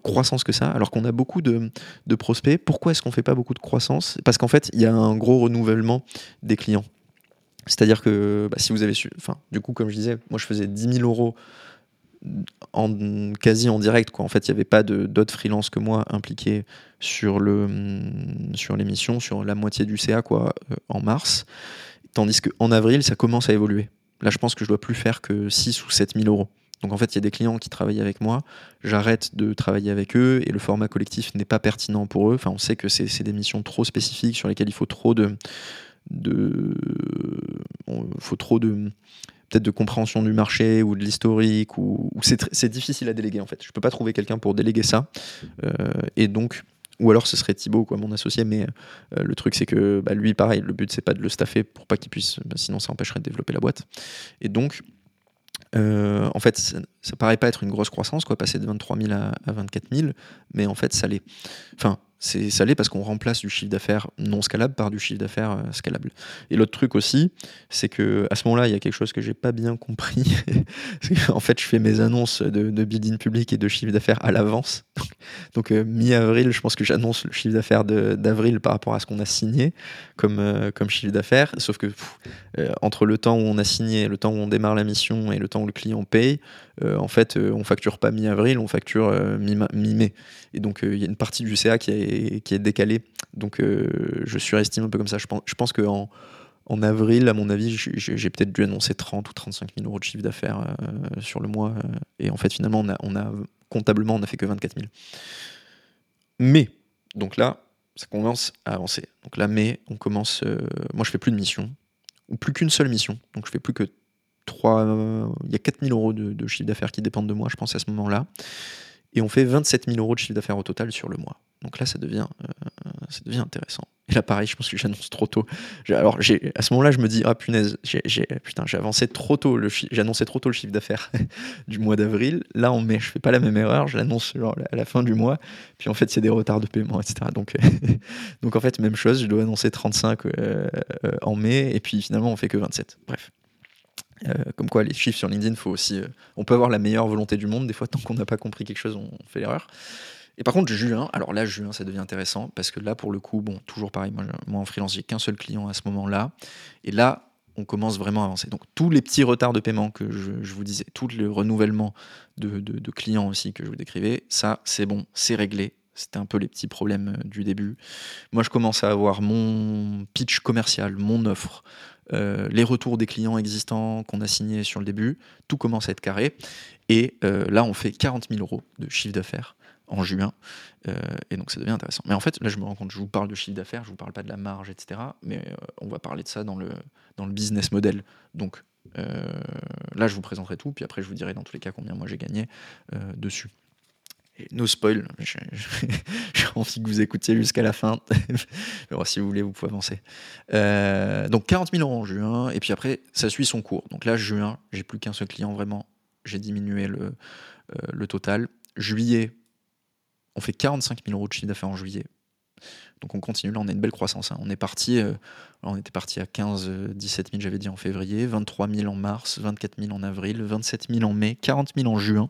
croissance que ça, alors qu'on a beaucoup de, prospects. Pourquoi est-ce qu'on fait pas beaucoup de croissance? Parce qu'en fait, il y a un gros renouvellement des clients. C'est-à-dire que bah, si vous avez su, enfin, du coup, comme je disais, moi je faisais 10 000 euros quasi en direct. En fait, il n'y avait pas d'autres freelances que moi impliqués sur l'émission, sur, la moitié du CA euh, en mars. Tandis qu'en avril, ça commence à évoluer. Là, je pense que je dois plus faire que 6 ou 7 000 euros. Donc en fait, il y a des clients qui travaillent avec moi, j'arrête de travailler avec eux et le format collectif n'est pas pertinent pour eux. Enfin, on sait que c'est des missions trop spécifiques sur lesquelles il faut trop de, de de compréhension du marché ou de l'historique ou, c'est difficile à déléguer en fait. Je peux pas trouver quelqu'un pour déléguer ça euh, et donc ou alors ce serait Thibaut quoi mon associé mais euh, le truc c'est que bah, lui pareil le but c'est pas de le staffer pour pas qu'il puisse bah, sinon ça empêcherait de développer la boîte et donc euh, en fait, ça, paraît pas être une grosse croissance, quoi, passer de 23 000 à, à 24 000, mais en fait, ça l'est. Enfin, c'est salé parce qu'on remplace du chiffre d'affaires non scalable par du chiffre d'affaires euh, scalable. Et l'autre truc aussi, c'est que à ce moment-là, il y a quelque chose que j'ai pas bien compris. en fait, je fais mes annonces de, de building public et de chiffre d'affaires à l'avance. Donc, euh, mi-avril, je pense que j'annonce le chiffre d'affaires d'avril par rapport à ce qu'on a signé comme, euh, comme chiffre d'affaires. Sauf que entre le temps où on a signé, le temps où on démarre la mission et le temps où le client paye, en fait, on facture pas mi-avril, on facture mi-mai. Et donc, il y a une partie du CA qui est qui est décalé. Donc euh, je surestime un peu comme ça. Je pense, qu'en en avril, à mon avis, j'ai peut-être dû annoncer 30 ou 35 000 euros de chiffre d'affaires euh, sur le mois. Euh, et en fait, finalement, on a, a, comptablement, on n'a fait que 24 000. Mais, donc là, ça commence à avancer. Donc là, mais, on commence. moi, je fais plus de mission, ou plus qu'une seule mission. Donc je fais plus que 3. Il y a 4 000 euros de, chiffre d'affaires qui dépendent de moi, je pense, à ce moment-là. Et on fait 27 000 euros de chiffre d'affaires au total sur le mois. Donc là, ça devient, euh, ça devient intéressant. Et là, pareil, je pense que j'annonce trop tôt. Alors, à ce moment-là, je me dis, ah punaise, j'ai, putain, j'ai avancé trop tôt, annoncé trop tôt le chiffre d'affaires du mois d'avril. Là, en mai, je fais pas la même erreur, je l'annonce à la fin du mois. Puis en fait, a des retards de paiement, etc. Donc, donc en fait, même chose, je dois annoncer 35 euh, euh, en mai, et puis finalement, on fait que 27. Bref. Comme quoi, les chiffres sur LinkedIn, faut aussi. on peut avoir la meilleure volonté du monde. Des fois, tant qu'on n'a pas compris quelque chose, on fait l'erreur. Et par contre, juin, alors là, juin, ça devient intéressant parce que là, pour le coup, bon, toujours pareil, moi, moi en freelance, j'ai qu'un seul client à ce moment-là. Et là, on commence vraiment à avancer. Donc, tous les petits retards de paiement que je, vous disais, tout le renouvellement de, de, clients aussi que je vous décrivais, ça, c'est bon, c'est réglé. C'était un peu les petits problèmes euh, du début. Moi, je commence à avoir mon pitch commercial, mon offre, euh, les retours des clients existants qu'on a signés sur le début. Tout commence à être carré. Et euh, là, on fait 40 000 euros de chiffre d'affaires en juin. Euh, et donc ça devient intéressant. Mais en fait, là, je me rends compte, je vous parle de chiffre d'affaires, je vous parle pas de la marge, etc. Mais on va parler de ça dans le, dans le business model. Donc là, je vous présenterai tout, puis après, je vous dirai dans tous les cas combien moi j'ai gagné dessus. No spoil, j'ai envie que vous écoutiez jusqu'à la fin. Si vous voulez, vous pouvez avancer. donc 40 000 euros en juin, et puis après, ça suit son cours. Donc là, juin, j'ai plus qu'un seul client vraiment. J'ai diminué le, le total. Juillet, on fait 45 000 euros de chiffre d'affaires en juillet. Donc on continue, là on a une belle croissance. Hein. On est parti, euh, on était parti à 15, 17 000 j'avais dit en février, 23 000 en mars, 24 000 en avril, 27 000 en mai, 40 000 en juin,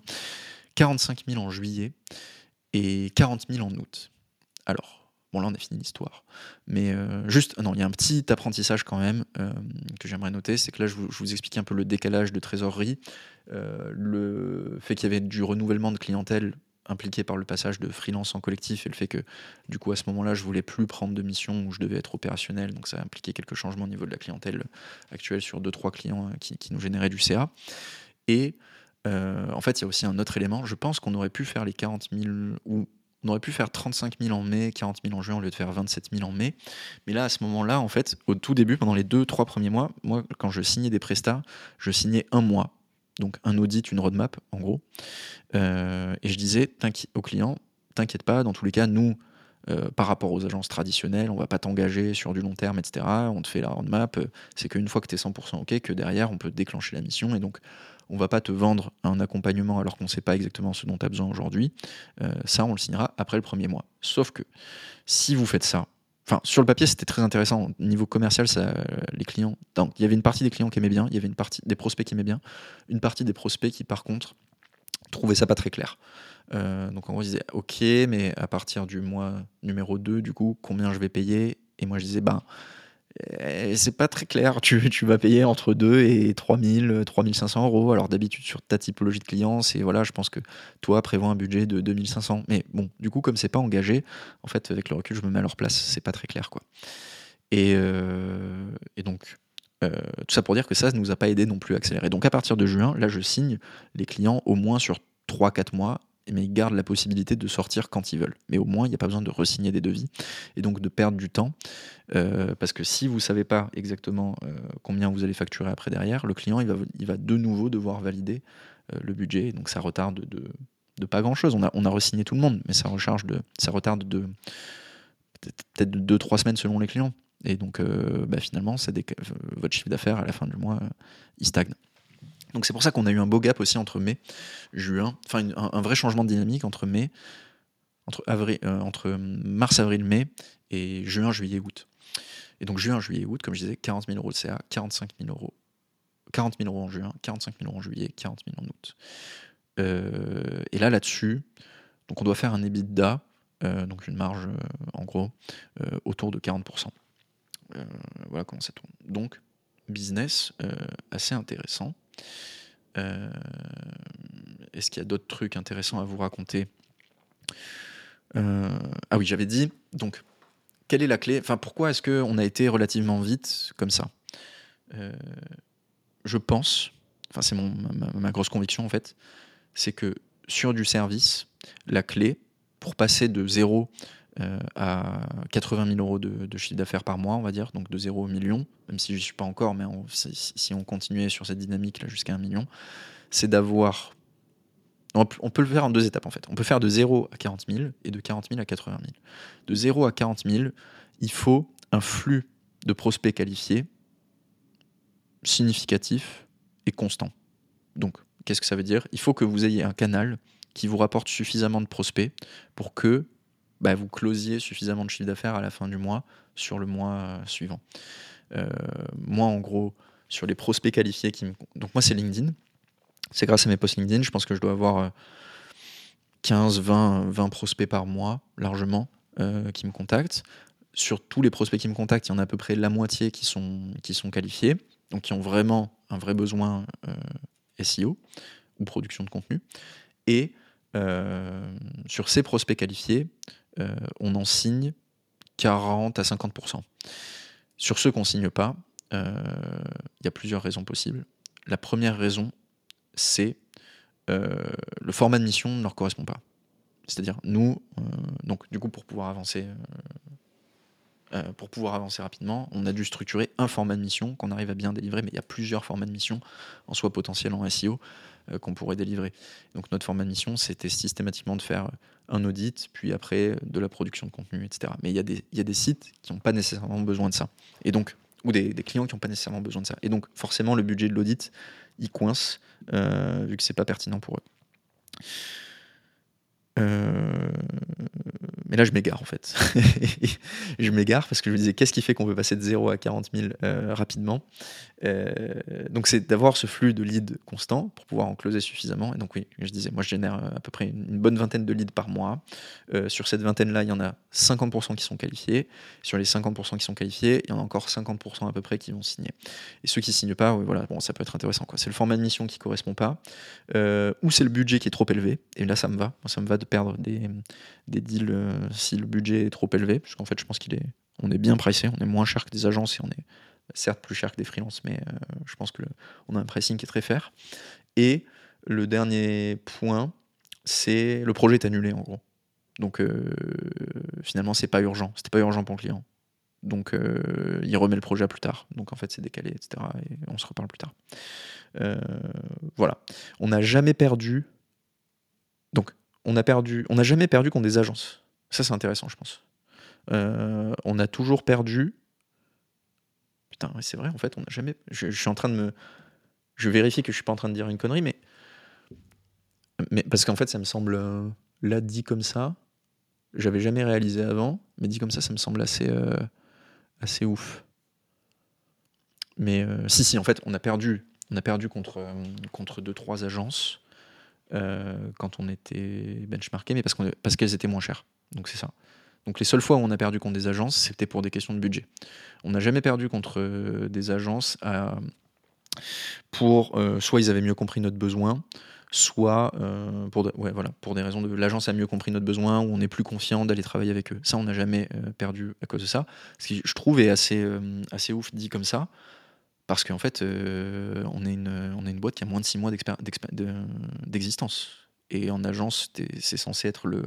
45 000 en juillet et 40 000 en août. Alors, bon là on a fini l'histoire. Mais euh, juste, non, il y a un petit apprentissage quand même euh, que j'aimerais noter, c'est que là je vous, je explique un peu le décalage de trésorerie, le fait qu'il y avait du renouvellement de clientèle impliqué par le passage de freelance en collectif et le fait que du coup à ce moment-là je voulais plus prendre de mission où je devais être opérationnel donc ça a impliqué quelques changements au niveau de la clientèle actuelle sur deux trois clients euh, qui, nous généraient du CA et euh, en fait il y a aussi un autre élément je pense qu'on aurait pu faire les 40 000 ou on aurait pu faire 35 000 en mai, 40 000 en juin au lieu de faire 27 000 en mai. Mais là, à ce moment-là, en fait, au tout début, pendant les deux, trois premiers mois, moi, quand je signais des prestats, je signais un mois donc un audit, une roadmap en gros. Euh, et je disais au client, t'inquiète pas, dans tous les cas, nous, euh, par rapport aux agences traditionnelles, on va pas t'engager sur du long terme, etc. On te fait la roadmap, c'est qu'une fois que tu es 100% OK, que derrière, on peut déclencher la mission. Et donc, on va pas te vendre un accompagnement alors qu'on ne sait pas exactement ce dont tu as besoin aujourd'hui. ça, on le signera après le premier mois. Sauf que si vous faites ça, Enfin, sur le papier, c'était très intéressant. Au niveau commercial, les clients. Donc, il y avait une partie des clients qui aimaient bien, il y avait une partie des prospects qui aimaient bien, une partie des prospects qui, par contre, trouvaient ça pas très clair. Euh, donc, en gros, ils disaient Ok, mais à partir du mois numéro 2, du coup, combien je vais payer? Et moi, je disais Ben, eh, c'est pas très clair. Tu, vas payer entre 2 et 3000, 3500 euros. Alors d'habitude, sur ta typologie de client, c'est voilà, je pense que toi, prévois un budget de 2500. Mais bon, du coup, comme c'est pas engagé, en fait, avec le recul, je me mets à leur place. C'est pas très clair, quoi. Et, euh, donc, euh, tout ça pour dire que ça ne nous a pas aidé non plus à accélérer. Donc à partir de juin, là, je signe les clients au moins sur 3-4 mois mais ils gardent la possibilité de sortir quand ils veulent. Mais au moins, il n'y a pas besoin de resigner des devis et donc de perdre du temps. Euh, parce que si vous ne savez pas exactement euh, combien vous allez facturer après derrière, le client, il va, il va de nouveau devoir valider euh, le budget. Donc ça retarde de, pas grand-chose. On a, on a resigné tout le monde, mais ça, recharge ça retarde de peut-être de 2-3 semaines selon les clients. Et donc, bah, finalement, votre chiffre d'affaires à la fin du mois, il stagne. Donc c'est pour ça qu'on a eu un beau gap aussi entre mai, juin, enfin un, vrai changement de dynamique entre mai, entre, avril, euh, entre mars, avril, mai et juin, juillet, août. Et donc juin, juillet, août, comme je disais, 40 000 euros de CA, 45 000 euros, 40 000 euros en juin, 45 000 euros en juillet, 40 000 en août. Euh, et là, là-dessus, on doit faire un EBITDA, euh, donc une marge en gros autour de 40%. voilà comment ça tourne. Donc business assez intéressant. Euh, est-ce qu'il y a d'autres trucs intéressants à vous raconter euh, Ah oui, j'avais dit, donc, quelle est la clé? Enfin, pourquoi est-ce qu'on a été relativement vite comme ça? Euh, Je pense, enfin, c'est ma, ma, grosse conviction en fait, c'est que sur du service, la clé pour passer de zéro euh, à 80 000 euros de, chiffre d'affaires par mois, on va dire, donc de 0 au million, même si je n'y suis pas encore, mais si on continuait sur cette dynamique-là jusqu'à un million, c'est d'avoir. On, peut le faire en deux étapes en fait. On peut faire de 0 à 40 000 et de 40 000 à 80 000. De 0 à 40 000, il faut un flux de prospects qualifiés significatif et constant. Donc, qu'est-ce que ça veut dire? Il faut que vous ayez un canal qui vous rapporte suffisamment de prospects pour que bah, vous closiez suffisamment de chiffre d'affaires à la fin du mois sur le mois euh, suivant. Euh, moi, en gros, sur les prospects qualifiés qui me... Donc moi, c'est LinkedIn. C'est grâce à mes posts LinkedIn, je pense que je dois avoir 15, 20, 20 prospects par mois, largement, euh, qui me contactent. Sur tous les prospects qui me contactent, il y en a à peu près la moitié qui sont, qui sont qualifiés, donc qui ont vraiment un vrai besoin SEO ou production de contenu. Et sur ces prospects qualifiés, euh, on en signe 40 à 50%. Sur ceux qu'on ne signe pas, euh, il y a plusieurs raisons possibles. La première raison, c'est euh, le format de mission ne leur correspond pas. C'est-à-dire, nous, donc du coup, pour pouvoir avancer, pour pouvoir avancer rapidement, on a dû structurer un format de mission qu'on arrive à bien délivrer, mais il y a plusieurs formats de mission, en soi potentiels en SEO, qu'on pourrait délivrer. Donc notre format de mission, c'était systématiquement de faire un audit, puis après de la production de contenu, etc. Mais il y, a des, sites qui n'ont pas nécessairement besoin de ça. Et donc, ou des, clients qui n'ont pas nécessairement besoin de ça. Et donc, forcément, le budget de l'audit, il coince, euh, vu que c'est pas pertinent pour eux. Euh, mais là, je m'égare en fait. je m'égare parce que je me disais qu'est-ce qui fait qu'on peut passer de 0 à 40 000 euh, rapidement? Euh, donc, c'est d'avoir ce flux de leads constant pour pouvoir en closer suffisamment. Et donc, oui, je disais, moi, je génère à peu près une, bonne vingtaine de leads par mois. sur cette vingtaine-là, il y en a 50% qui sont qualifiés. Sur les 50% qui sont qualifiés, il y en a encore 50% à peu près qui vont signer. Et ceux qui ne signent pas, voilà, bon, ça peut être intéressant. C'est le format de mission qui correspond pas, ou c'est le budget qui est trop élevé. Et là, ça me va. Moi, ça me va de perdre des, deals si le budget est trop élevé, parce qu'en fait, je pense qu'il est, est bien pricé, on est moins cher que des agences et on est certes plus cher que des freelances, mais euh, je pense que on a un pricing qui est très fair. Et le dernier point, c'est le projet est annulé en gros. Donc euh, finalement, c'est pas urgent, c'était pas urgent pour le client. Donc euh, il remet le projet à plus tard. Donc en fait, c'est décalé, etc. Et on se reparle plus tard. voilà. On n'a jamais perdu. Donc on a perdu. On n'a jamais perdu contre des agences. Ça, c'est intéressant, je pense. Euh, on a toujours perdu. Putain, c'est vrai, en fait, on n'a jamais. Je, suis en train de me. Je vérifie que je suis pas en train de dire une connerie, mais. mais parce qu'en fait, ça me semble. Euh, là, dit comme ça, j'avais jamais réalisé avant, mais dit comme ça, ça me semble assez. Euh, assez ouf. Mais si, si, en fait, on a perdu. On a perdu contre, contre deux, trois agences quand on était benchmarké, mais parce, qu'elles étaient moins chères. Donc c'est ça. Donc les seules fois où on a perdu contre des agences, c'était pour des questions de budget. On n'a jamais perdu contre euh, des agences pour euh, soit ils avaient mieux compris notre besoin, soit euh, pour, voilà, pour des raisons de l'agence a mieux compris notre besoin ou on est plus confiant d'aller travailler avec eux. Ça, on n'a jamais perdu à cause de ça. Ce qui, je trouve, est assez, assez ouf dit comme ça. Parce qu'en fait, on, est une, on est une boîte qui a moins de 6 mois d'existence. Et en agence, c'est censé être le,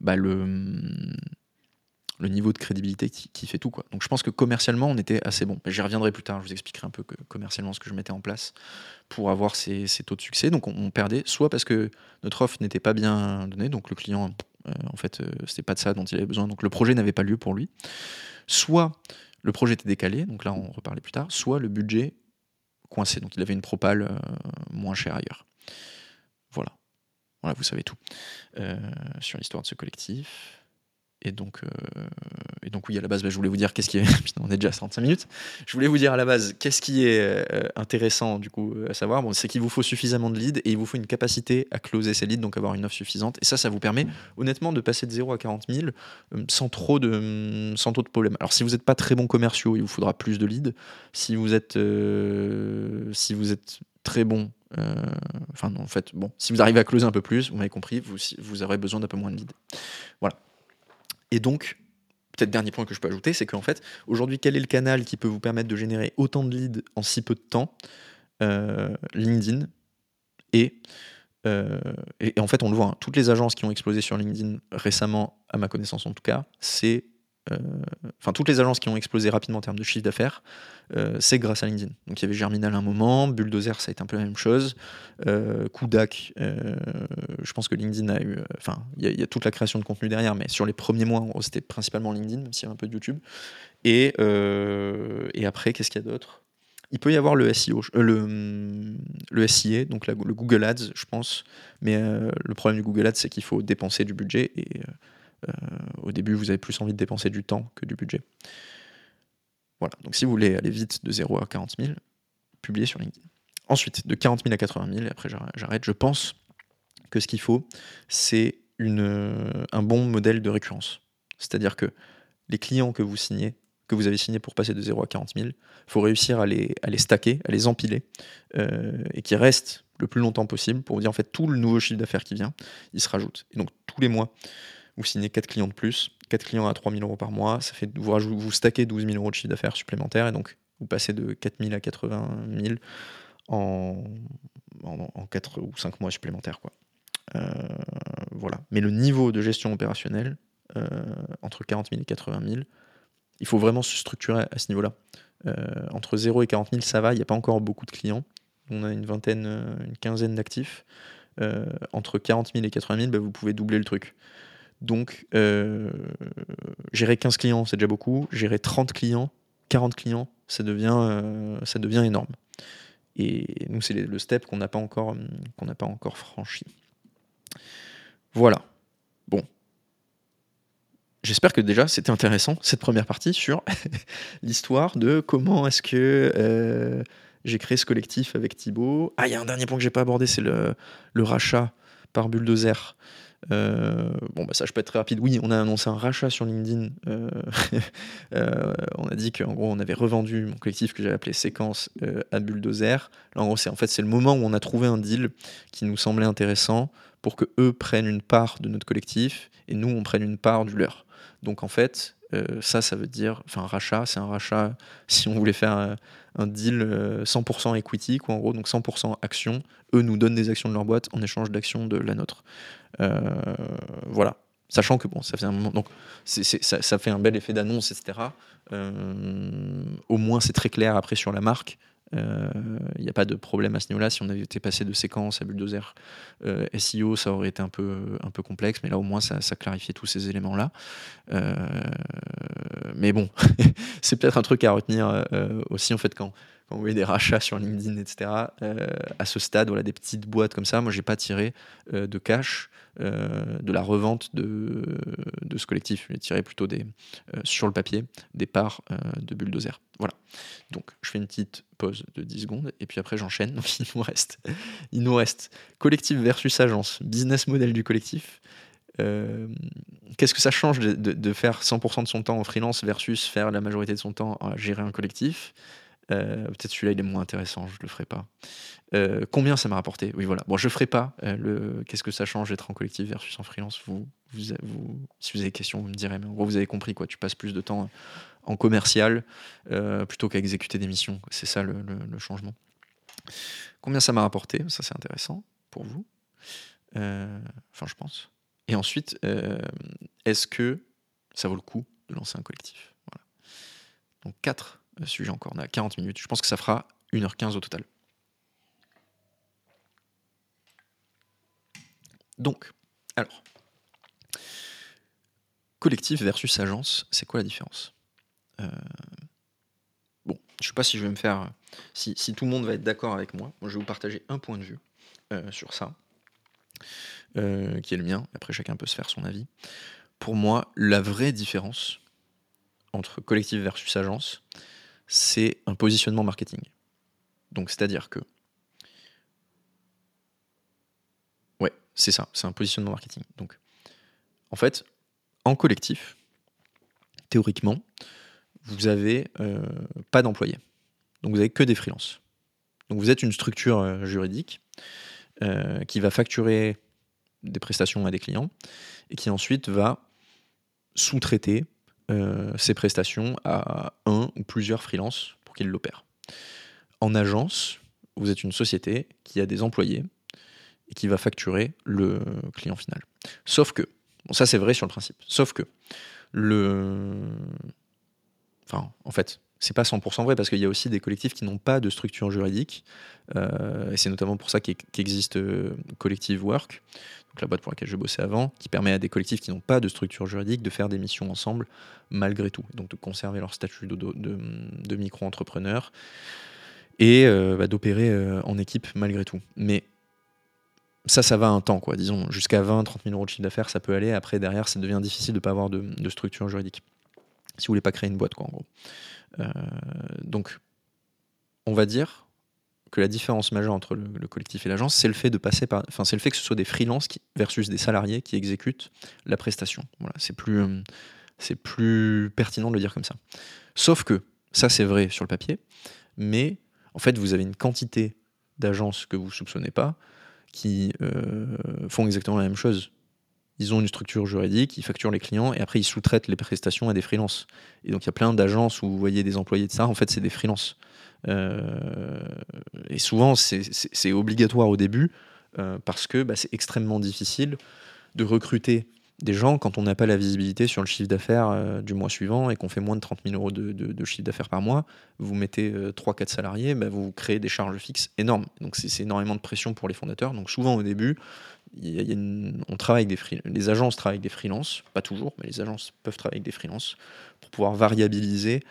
bah, le, le niveau de crédibilité qui, fait tout. Quoi. Donc je pense que commercialement, on était assez bon. J'y reviendrai plus tard, je vous expliquerai un peu commercialement ce que je mettais en place pour avoir ces, taux de succès. Donc on, perdait, soit parce que notre offre n'était pas bien donnée, donc le client, euh, en fait, euh, c'était pas de ça dont il avait besoin, donc le projet n'avait pas lieu pour lui. Soit le projet était décalé, donc là on reparlait plus tard, soit le budget coincé, donc il avait une propale euh, moins chère ailleurs. Voilà. Voilà, vous savez tout sur l'histoire de ce collectif. Et donc, euh, et donc, oui, à la base, bah, je voulais vous dire qu'est-ce qui est. Putain, on est déjà à 35 minutes. Je voulais vous dire à la base qu'est-ce qui est euh, intéressant, du coup, à savoir. Bon, c'est qu'il vous faut suffisamment de leads et il vous faut une capacité à closer ces leads, donc avoir une offre suffisante. Et ça, ça vous permet, honnêtement, de passer de 0 à 40 000 euh, sans trop de, sans trop de problèmes. Alors, si vous n'êtes pas très bon commerciaux, il vous faudra plus de leads. Si vous êtes, si vous êtes très bon enfin, en fait, bon, si vous arrivez à closer un peu plus, vous m'avez compris, vous, vous aurez besoin d'un peu moins de leads. Voilà. Et donc, peut-être dernier point que je peux ajouter, c'est qu'en fait, aujourd'hui, quel est le canal qui peut vous permettre de générer autant de leads en si peu de temps euh, LinkedIn. Euh, et, et, en fait, on le voit, hein, toutes les agences qui ont explosé sur LinkedIn récemment, à ma connaissance en tout cas, c'est enfin toutes les agences qui ont explosé rapidement en termes de chiffre d'affaires, euh, c'est grâce à LinkedIn. Donc il y avait Germinal à un moment, Bulldozer ça a été un peu la même chose, euh, Kudak, je pense que LinkedIn a eu, enfin il y, a toute la création de contenu derrière, mais sur les premiers mois c'était principalement LinkedIn, même s'il y avait un peu de YouTube. Et, après qu'est-ce qu'il y a d'autre? Il peut y avoir le SEO, le, le SIA, donc le Google Ads, je pense. Mais le problème du Google Ads, c'est qu'il faut dépenser du budget. Et euh, au début, vous avez plus envie de dépenser du temps que du budget. Voilà, donc si vous voulez aller vite de 0 à 40 000, publiez sur LinkedIn. Ensuite, de 40 000 à 80 000, et après j'arrête, je pense que ce qu'il faut, c'est un bon modèle de récurrence. C'est-à-dire que les clients que vous signez, que vous avez signés pour passer de 0 à 40 000, il faut réussir à les, à les stacker, à les empiler, euh, et qu'ils restent le plus longtemps possible pour vous dire en fait tout le nouveau chiffre d'affaires qui vient, il se rajoute. Et donc tous les mois, vous signez 4 clients de plus, 4 clients à 3000 euros par mois, ça vous, vous stackez 12 000 euros de chiffre d'affaires supplémentaire et donc vous passez de 4 000 à 80 000 en, en, 4 ou 5 mois supplémentaires. Quoi. Euh, voilà. Mais le niveau de gestion opérationnelle, euh, entre 40 000 et 80 000, il faut vraiment se structurer à ce niveau-là. Euh, entre 0 et 40 000, ça va, il n'y a pas encore beaucoup de clients. On a une vingtaine, une quinzaine d'actifs. entre 40 000 et 80 000, bah, vous pouvez doubler le truc. Donc, euh, gérer 15 clients, c'est déjà beaucoup. Gérer 30 clients, 40 clients, ça devient, euh, ça devient énorme. Et nous, c'est le step qu'on n'a pas, encore, qu'on n'a pas encore franchi. Voilà. Bon. J'espère que déjà c'était intéressant cette première partie sur l'histoire de comment est-ce que euh, j'ai créé ce collectif avec Thibaut. Ah, il y a un dernier point que j'ai pas abordé, c'est le, le rachat par Bulldozer euh, bon, bah ça, je peux être très rapide. Oui, on a annoncé un rachat sur LinkedIn. Euh, euh, on a dit qu'en gros, on avait revendu mon collectif que j'avais appelé Séquence à Bulldozer. Là, en gros, c'est en fait c'est le moment où on a trouvé un deal qui nous semblait intéressant pour que eux prennent une part de notre collectif et nous, on prenne une part du leur. Donc, en fait, ça, ça veut dire, enfin, rachat, c'est un rachat. Si on voulait faire un deal 100% equity, quoi, en gros, donc 100% action, eux nous donnent des actions de leur boîte en échange d'actions de la nôtre. Euh, voilà. Sachant que bon, ça fait un moment, donc ça, fait un bel effet d'annonce, etc. Euh, au moins, c'est très clair après sur la marque. Il euh, n'y a pas de problème à ce niveau-là. Si on avait été passé de séquence à bulldozer SEO, ça aurait été un peu, complexe, mais là au moins ça, ça clarifiait tous ces éléments-là. mais bon, c'est peut-être un truc à retenir aussi en fait quand, quand vous des rachats sur LinkedIn, etc. à ce stade, voilà, des petites boîtes comme ça, moi j'ai pas tiré de cash. Euh, de la revente de, ce collectif. J'ai tiré plutôt des, euh, sur le papier des parts euh, de bulldozer. Voilà. Donc je fais une petite pause de 10 secondes et puis après j'enchaîne. Donc il nous reste, il nous reste collectif versus agence, business model du collectif. Euh, qu'est-ce que ça change de, de, faire 100% de son temps en freelance versus faire la majorité de son temps à gérer un collectif? Euh, peut-être celui-là, il est moins intéressant, je ne le ferai pas. Euh, combien ça m'a rapporté? Oui, voilà. Bon, je ferai pas euh, qu'est-ce que ça change d'être en collectif versus en freelance? Si vous avez des questions, vous me direz. Mais en gros, vous avez compris quoi. Tu passes plus de temps en commercial plutôt qu'à exécuter des missions. C'est ça le, changement. Combien ça m'a rapporté? Ça, c'est intéressant pour vous. Enfin, je pense. Et ensuite, est-ce que ça vaut le coup de lancer un collectif? Donc 4 euh, sujet encore. On a 40 minutes. Je pense que ça fera 1h15 au total. Donc, alors, collectif versus agence, c'est quoi la différence? Euh, bon, je ne sais pas si je vais me faire. Si, si tout le monde va être d'accord avec moi, je vais vous partager un point de vue euh, sur ça, qui est le mien. Après, chacun peut se faire son avis. Pour moi, la vraie différence entre collectif versus agence, c'est un positionnement marketing. Donc, c'est-à-dire que. Ouais, c'est ça, c'est un positionnement marketing. Donc, en fait, en collectif, théoriquement, vous n'avez euh, pas d'employés. Donc, vous n'avez que des freelances. Donc, vous êtes une structure euh, juridique qui va facturer des prestations à des clients et qui ensuite va sous-traiter euh, ces prestations à un ou plusieurs freelances pour qu'ils l'opèrent. En agence, vous êtes une société qui a des employés et qui va facturer le client final. Sauf que, bon, ça c'est vrai sur le principe, sauf que le. Enfin, en fait, c'est pas 100% vrai parce qu'il y a aussi des collectifs qui n'ont pas de structure juridique. Euh, et c'est notamment pour ça qu'existe euh, Collective Work, la boîte pour laquelle je bossais avant, qui permet à des collectifs qui n'ont pas de structure juridique de faire des missions ensemble malgré tout. Donc de conserver leur statut de, micro-entrepreneur et euh, bah, d'opérer en équipe malgré tout. Mais ça, ça va un temps, quoi. Disons, jusqu'à 20, 30 000 euros de chiffre d'affaires, ça peut aller. Après, derrière, ça devient difficile de ne pas avoir de structure juridique. Si vous voulez pas créer une boîte, quoi, en gros. Euh, donc, on va dire que la différence majeure entre le, collectif et l'agence, c'est le fait de passer par, enfin, c'est le fait que ce soit des freelances versus des salariés qui exécutent la prestation. Voilà, c'est plus, euh, c'est plus pertinent de le dire comme ça. Sauf que ça, c'est vrai sur le papier, mais en fait, vous avez une quantité d'agences que vous soupçonnez pas qui euh, font exactement la même chose ils ont une structure juridique, ils facturent les clients et après ils sous-traitent les prestations à des freelances. Et donc il y a plein d'agences où vous voyez des employés de ça, en fait c'est des freelances. Euh, et souvent c'est obligatoire au début euh, parce que bah, c'est extrêmement difficile de recruter des gens quand on n'a pas la visibilité sur le chiffre d'affaires euh, du mois suivant et qu'on fait moins de 30 000 euros de, chiffre d'affaires par mois. Vous mettez 3-4 salariés, bah, vous créez des charges fixes énormes. Donc c'est énormément de pression pour les fondateurs. Donc souvent au début, on travaille des les agences travaillent avec des freelances, pas toujours, mais les agences peuvent travailler avec des freelances pour pouvoir variabiliser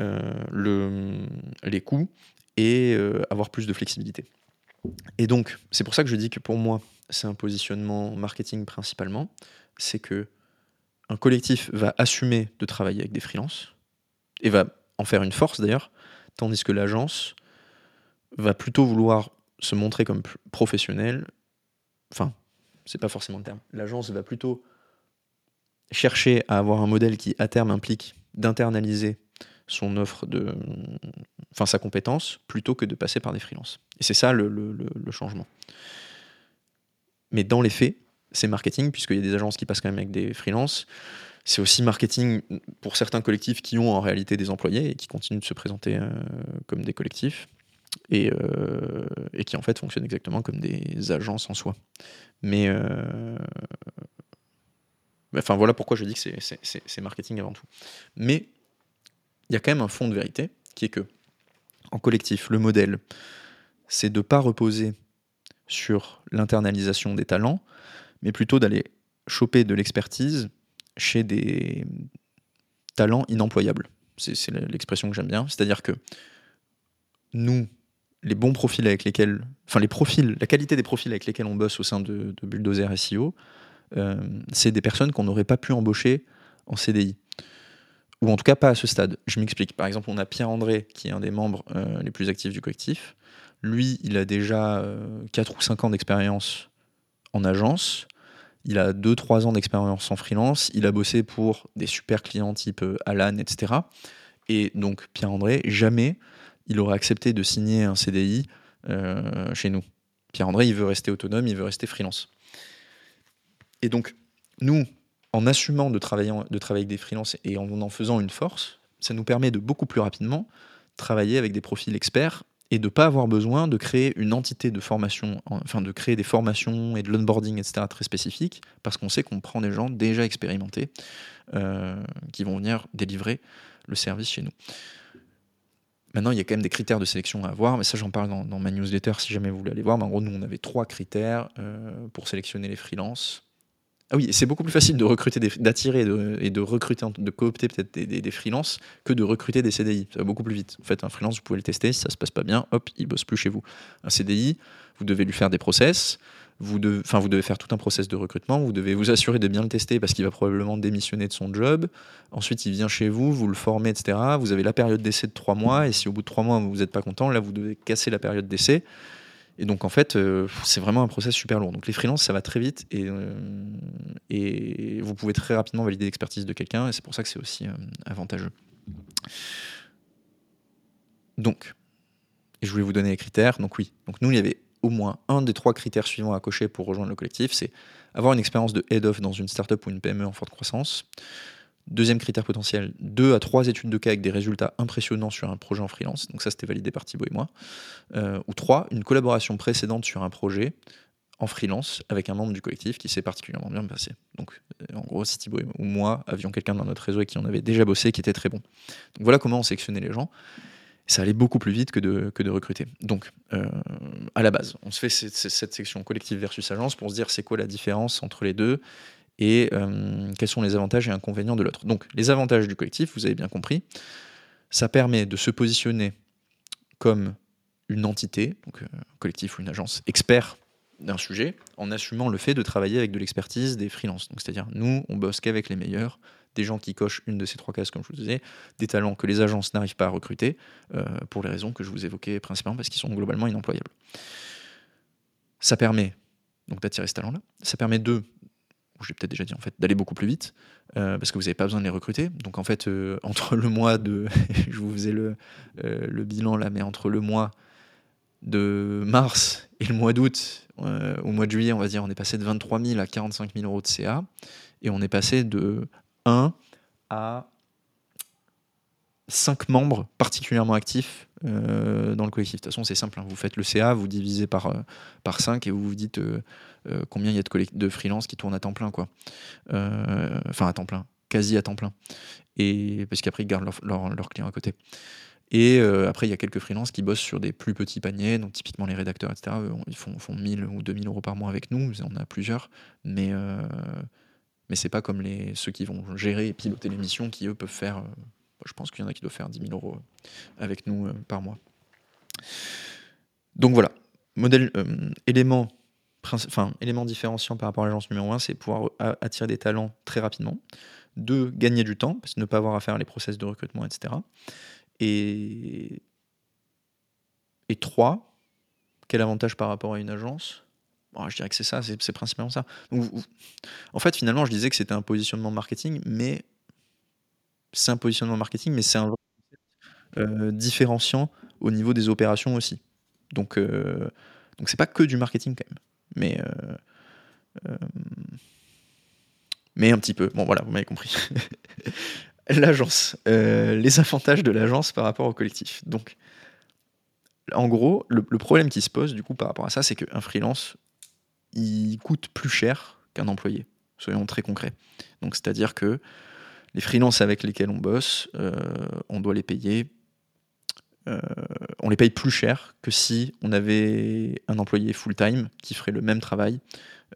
euh, le, les coûts et euh, avoir plus de flexibilité. Et donc, c'est pour ça que je dis que pour moi, c'est un positionnement marketing principalement, c'est que un collectif va assumer de travailler avec des freelances et va en faire une force d'ailleurs, tandis que l'agence va plutôt vouloir se montrer comme professionnelle enfin, c'est pas forcément le terme. L'agence va plutôt chercher à avoir un modèle qui, à terme, implique d'internaliser son offre de, sa compétence, plutôt que de passer par des freelances. Et c'est ça le, changement. Mais dans les faits, c'est marketing, puisqu'il y a des agences qui passent quand même avec des freelances. C'est aussi marketing pour certains collectifs qui ont en réalité des employés et qui continuent de se présenter euh, comme des collectifs. Euh, et, qui en fait fonctionnent exactement comme des agences en soi. Mais euh, enfin voilà pourquoi je dis que c'est marketing avant tout. Mais il y a quand même un fond de vérité qui est que en collectif, le modèle, c'est de ne pas reposer sur l'internalisation des talents, mais plutôt d'aller choper de l'expertise chez des talents inemployables. C'est l'expression que j'aime bien. C'est-à-dire que nous, les bons profils avec lesquels, enfin les profils, la qualité des profils avec lesquels on bosse au sein de, Bulldozer SEO, euh, c'est des personnes qu'on n'aurait pas pu embaucher en CDI. Ou en tout cas pas à ce stade. Je m'explique. Par exemple, on a Pierre-André, qui est un des membres euh, les plus actifs du collectif. Lui, il a déjà 4 euh, ou 5 ans d'expérience en agence, il a 2-3 ans d'expérience en freelance, il a bossé pour des super clients type euh, Alan, etc. Et donc Pierre-André, jamais il aurait accepté de signer un CDI euh, chez nous. Pierre-André, il veut rester autonome, il veut rester freelance. Et donc, nous, en assumant de travailler, avec des freelances et en en faisant une force, ça nous permet de beaucoup plus rapidement travailler avec des profils experts et de ne pas avoir besoin de créer une entité de formation, enfin de créer des formations et de l'onboarding, etc., très spécifiques, parce qu'on sait qu'on prend des gens déjà expérimentés euh, qui vont venir délivrer le service chez nous. Maintenant, il y a quand même des critères de sélection à avoir, mais ça j'en parle dans, ma newsletter si jamais vous voulez aller voir. Mais en gros, nous on avait trois critères euh, pour sélectionner les freelances. Ah oui, c'est beaucoup plus facile de recruter, d'attirer et de recruter, de coopter peut-être des, freelances que de recruter des CDI. Ça va beaucoup plus vite. En fait, un freelance, vous pouvez le tester. Si ça se passe pas bien, hop, il bosse plus chez vous. Un CDI, vous devez lui faire des process. Vous devez, faire tout un process de recrutement. Vous devez vous assurer de bien le tester parce qu'il va probablement démissionner de son job. Ensuite, il vient chez vous, vous le formez, etc. Vous avez la période d'essai de trois mois. Et si au bout de trois mois, vous n'êtes pas content, là, vous devez casser la période d'essai. Et donc, en fait, euh, c'est vraiment un process super lourd. Donc, les freelances, ça va très vite et, euh, et vous pouvez très rapidement valider l'expertise de quelqu'un et c'est pour ça que c'est aussi euh, avantageux. Donc, et je voulais vous donner les critères. Donc, oui, donc nous, il y avait au moins un des trois critères suivants à cocher pour rejoindre le collectif c'est avoir une expérience de head-off dans une startup ou une PME en forte croissance Deuxième critère potentiel, deux à trois études de cas avec des résultats impressionnants sur un projet en freelance. Donc ça, c'était validé par Thibaut et moi. Euh, ou trois, une collaboration précédente sur un projet en freelance avec un membre du collectif qui s'est particulièrement bien passé. Donc euh, en gros, si Thibaut ou moi avions quelqu'un dans notre réseau et qui en avait déjà bossé, qui était très bon. Donc voilà comment on sélectionnait les gens. Ça allait beaucoup plus vite que de, que de recruter. Donc, euh, à la base, on se fait cette, section collectif versus agence pour se dire c'est quoi la différence entre les deux et euh, quels sont les avantages et inconvénients de l'autre. Donc les avantages du collectif, vous avez bien compris, ça permet de se positionner comme une entité, donc euh, collectif ou une agence expert d'un sujet, en assumant le fait de travailler avec de l'expertise des freelances. C'est-à-dire nous, on bosse qu'avec les meilleurs, des gens qui cochent une de ces trois cases, comme je vous disais, des talents que les agences n'arrivent pas à recruter, euh, pour les raisons que je vous évoquais principalement, parce qu'ils sont globalement inemployables. Ça permet donc d'attirer ce talent-là. Ça permet de je l'ai peut-être déjà dit en fait, d'aller beaucoup plus vite, euh, parce que vous n'avez pas besoin de les recruter. Donc en fait, euh, entre le mois de, je vous faisais le, le bilan là, mais entre le mois de mars et le mois d'août, au mois de juillet, on va dire, on est passé de 23 000 à 45 000 euros de CA, et on est passé de 1 à 5 membres particulièrement actifs dans le collectif. De toute façon, c'est simple, hein. vous faites le CA, vous divisez par, par 5 et vous vous dites euh, combien il y a de, de freelance qui tournent à temps plein, quoi. Euh, enfin, à temps plein, quasi à temps plein. Et parce qu'après, ils gardent leurs leur, clients à côté. Et euh, après, il y a quelques freelances qui bossent sur des plus petits paniers, donc typiquement les rédacteurs, etc. Ils font, font 1000 ou 2000 euros par mois avec nous, on a plusieurs, mais, mais c'est pas comme les, ceux qui vont gérer et piloter l'émission qui, eux, peuvent faire. je pense qu'il y en a qui doivent faire 10 000 euros avec nous par mois. Donc voilà, modèle, élément enfin, élément différenciant par rapport à l'agence numéro 1, c'est pouvoir attirer des talents très rapidement. Deux, gagner du temps, parce que ne pas avoir à faire les process de recrutement, etc. Et, et trois, quel avantage par rapport à une agence? Je dirais que c'est ça, c'est principalement ça. en fait, finalement, je disais que c'était un positionnement marketing, mais c'est un positionnement marketing, mais c'est un euh, différenciant au niveau des opérations aussi. Donc, euh, donc c'est pas que du marketing quand même mais euh, euh, mais un petit peu. Bon, voilà, vous m'avez compris. l'agence, les avantages de l'agence par rapport au collectif. Donc, en gros, le, problème qui se pose du coup par rapport à ça, c'est qu'un freelance, il coûte plus cher qu'un employé. Soyons très concrets. Donc, c'est-à-dire que les freelances avec lesquels on bosse, on doit les payer euh, on les paye plus cher que si on avait un employé full-time qui ferait le même travail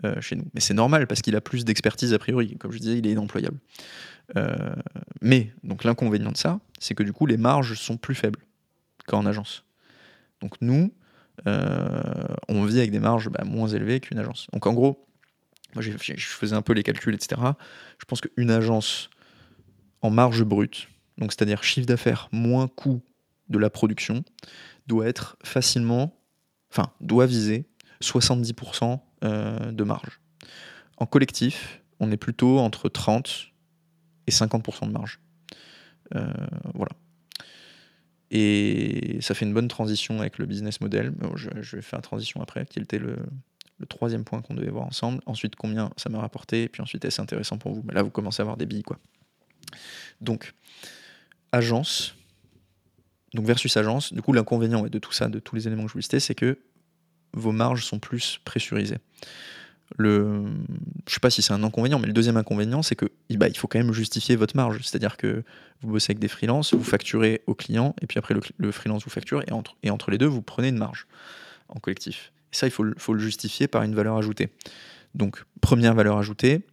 euh, chez nous. Mais c'est normal parce qu'il a plus d'expertise a priori. Comme je disais, il est inemployable. Euh, mais donc l'inconvénient de ça, c'est que du coup les marges sont plus faibles qu'en agence. Donc nous, on vit avec des marges bah, moins élevées qu'une agence. Donc en gros, moi je faisais un peu les calculs, etc. Je pense qu'une agence en marge brute, donc c'est-à-dire chiffre d'affaires moins coût de la production doit être facilement, enfin, doit viser 70% euh, de marge. En collectif, on est plutôt entre 30 et 50% de marge. Euh, voilà. Et ça fait une bonne transition avec le business model. je, vais faire la transition après, qui était le, troisième point qu'on devait voir ensemble. Ensuite, combien ça m'a rapporté, et puis ensuite, est-ce intéressant pour vous? Mais là, vous commencez à avoir des billes, quoi. Donc, agence, donc versus agence. Du coup, l'inconvénient de tout ça, de tous les éléments que je vous listais, c'est que vos marges sont plus pressurisées. Le, je sais pas si c'est un inconvénient, mais le deuxième inconvénient, c'est que bah, il faut quand même justifier votre marge. C'est-à-dire que vous bossez avec des freelances, vous facturez au client, et puis après le, freelance vous facture, et entre, les deux, vous prenez une marge en collectif. Et ça, il faut, faut le justifier par une valeur ajoutée. Donc, première valeur ajoutée,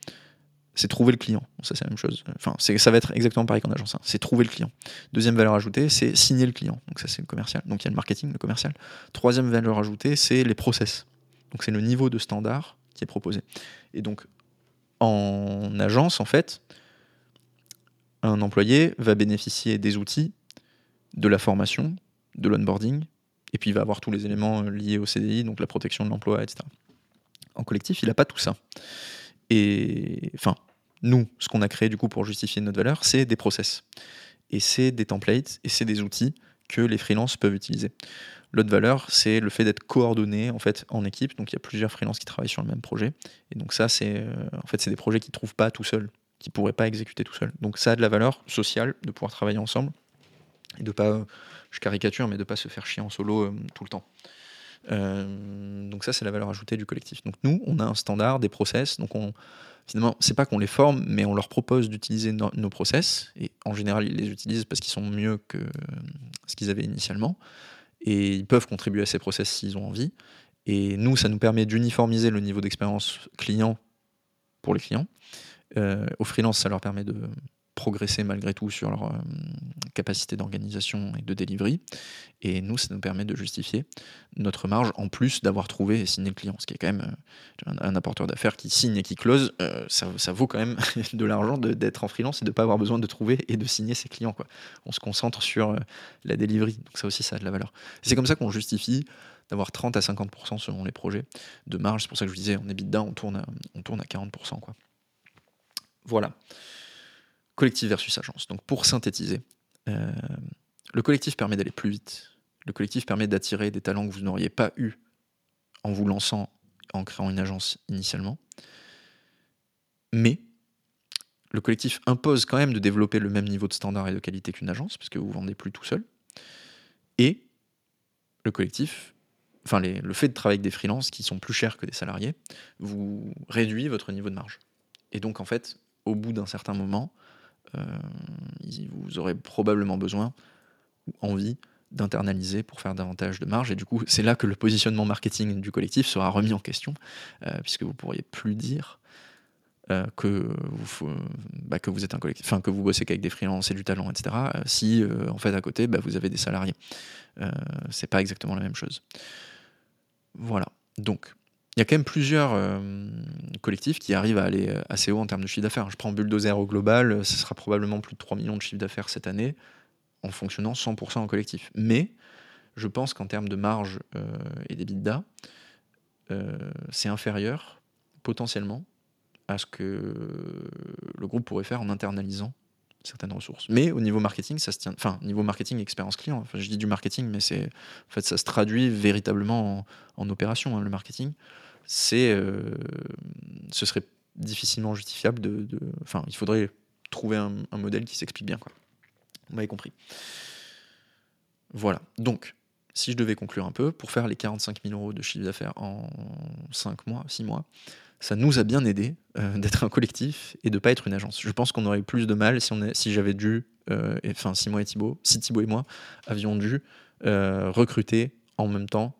c'est trouver le client. ça, c'est la même chose. Enfin, ça va être exactement pareil qu'en agence. Hein. C'est trouver le client. Deuxième valeur ajoutée, c'est signer le client. Donc, ça, c'est le commercial. Donc, il y a le marketing, le commercial. Troisième valeur ajoutée, c'est les process. Donc, c'est le niveau de standard est proposé. Et donc, en agence, en fait, un employé va bénéficier des outils, de la formation, de l'onboarding, et puis il va avoir tous les éléments liés au CDI, donc la protection de l'emploi, etc. En collectif, il n'a pas tout ça. Et enfin, nous, ce qu'on a créé du coup pour justifier notre valeur, c'est des process. Et c'est des templates et c'est des outils que les freelances peuvent utiliser. L'autre valeur, c'est le fait d'être coordonné en fait en équipe. Donc il y a plusieurs freelances qui travaillent sur le même projet. Et donc ça, c'est euh, en fait c'est des projets qui ne trouvent pas tout seuls, qui ne pourraient pas exécuter tout seuls. Donc ça a de la valeur sociale de pouvoir travailler ensemble et de pas, je caricature, mais de pas se faire chier en solo euh, tout le temps. Euh, donc ça, c'est la valeur ajoutée du collectif. Donc nous, on a un standard, des process. Donc on, finalement, c'est pas qu'on les forme, mais on leur propose d'utiliser nos process. Et en général, ils les utilisent parce qu'ils sont mieux que ce qu'ils avaient initialement. Et ils peuvent contribuer à ces process s'ils ont envie. Et nous, ça nous permet d'uniformiser le niveau d'expérience client pour les clients. Euh, aux freelance, ça leur permet de progresser malgré tout sur leur euh, capacité d'organisation et de delivery. Et nous, ça nous permet de justifier notre marge en plus d'avoir trouvé et signé le client. Ce qui est quand même euh, un, apporteur d'affaires qui signe et qui close, euh, ça, vaut quand même de l'argent d'être en freelance et de ne pas avoir besoin de trouver et de signer ses clients. Quoi. On se concentre sur la delivery. Donc ça aussi, ça a de la valeur. C'est comme ça qu'on justifie d'avoir 30 à 50% selon les projets de marge. C'est pour ça que je vous disais, EBITDA, on tourne à, on tourne à 40%. Quoi. Voilà collectif versus agence. Donc pour synthétiser, euh, le collectif permet d'aller plus vite. Le collectif permet d'attirer des talents que vous n'auriez pas eu en vous lançant, en créant une agence initialement. Mais le collectif impose quand même de développer le même niveau de standard et de qualité qu'une agence, parce que vous ne vendez plus tout seul. Et le collectif, enfin le fait de travailler avec des freelances qui sont plus chers que des salariés, vous réduit votre niveau de marge. Et donc en fait, au bout d'un certain moment, vous aurez probablement besoin ou envie d'internaliser pour faire davantage de marge. Et du coup, c'est là que le positionnement marketing du collectif sera remis en question, euh, puisque vous pourriez plus dire euh, que, vous, bah, que vous êtes un collectif, enfin que vous bossez qu'avec des freelances et du talent, etc. si en fait à côté, bah, vous avez des salariés. c'est pas exactement la même chose. Voilà. Donc, il y a quand même plusieurs euh, collectifs qui arrivent à aller euh, assez haut en termes de chiffre d'affaires. Je prends Bulldozer au global, ce sera probablement plus de 3 millions de chiffre d'affaires cette année en fonctionnant 100% en collectif. Mais je pense qu'en termes de marge euh, et d'EBITDA, c'est inférieur potentiellement à ce que le groupe pourrait faire en internalisant certaines ressources. Mais au niveau marketing, ça se tient. Enfin, niveau marketing, expérience client. Enfin, je dis du marketing, mais c'est en fait ça se traduit véritablement en, opération. Hein, le marketing, c'est, euh, ce serait difficilement justifiable de, Enfin, il faudrait trouver un, modèle qui s'explique bien. Vous m'avez compris. Voilà. Donc, si je devais conclure un peu, pour faire les 45 000 euros de chiffre d'affaires en 5 mois, 6 mois, ça nous a bien aidé euh, d'être un collectif et de pas être une agence. Je pense qu'on aurait eu plus de mal si, on si j'avais dû, euh, enfin si moi et Thibaut, si Thibaut et moi avions dû euh, recruter en même temps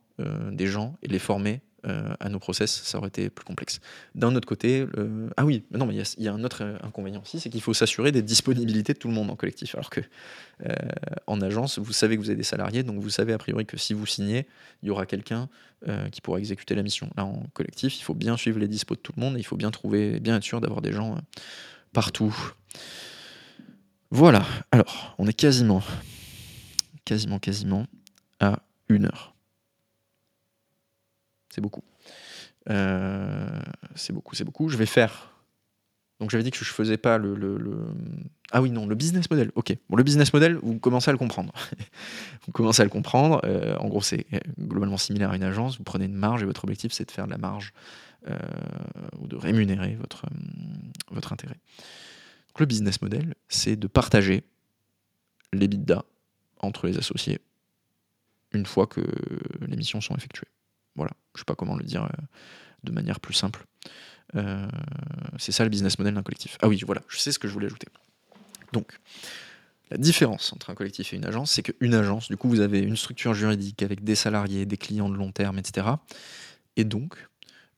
des gens et les former euh, à nos process, ça aurait été plus complexe. D'un autre côté, ah oui, non, mais il y, a un autre euh, inconvénient aussi, c'est qu'il faut s'assurer des disponibilités de tout le monde en collectif. Alors que euh, en agence, vous savez que vous avez des salariés, donc vous savez a priori que si vous signez, il y aura quelqu'un qui pourra exécuter la mission. Là, en collectif, il faut bien suivre les dispos de tout le monde et il faut bien trouver, bien être sûr d'avoir des gens partout. Voilà. Alors, on est quasiment, quasiment, quasiment à une heure. C'est beaucoup. c'est beaucoup, c'est beaucoup. Je vais faire. Donc j'avais dit que je faisais pas le, Ah oui, non, le business model. Ok. Bon, le business model, vous commencez à le comprendre. vous commencez à le comprendre. en gros, c'est globalement similaire à une agence. Vous prenez une marge et votre objectif, c'est de faire de la marge ou de rémunérer votre, votre intérêt. le business model, c'est de partager les bidas entre les associés une fois que les missions sont effectuées. Voilà, je sais pas comment le dire euh, de manière plus simple. Euh, c'est ça le business model d'un collectif. Ah oui, voilà, je sais ce que je voulais ajouter. Donc, la différence entre un collectif et une agence, c'est qu'une agence, du coup, vous avez une structure juridique avec des salariés, des clients de long terme, etc. Et donc,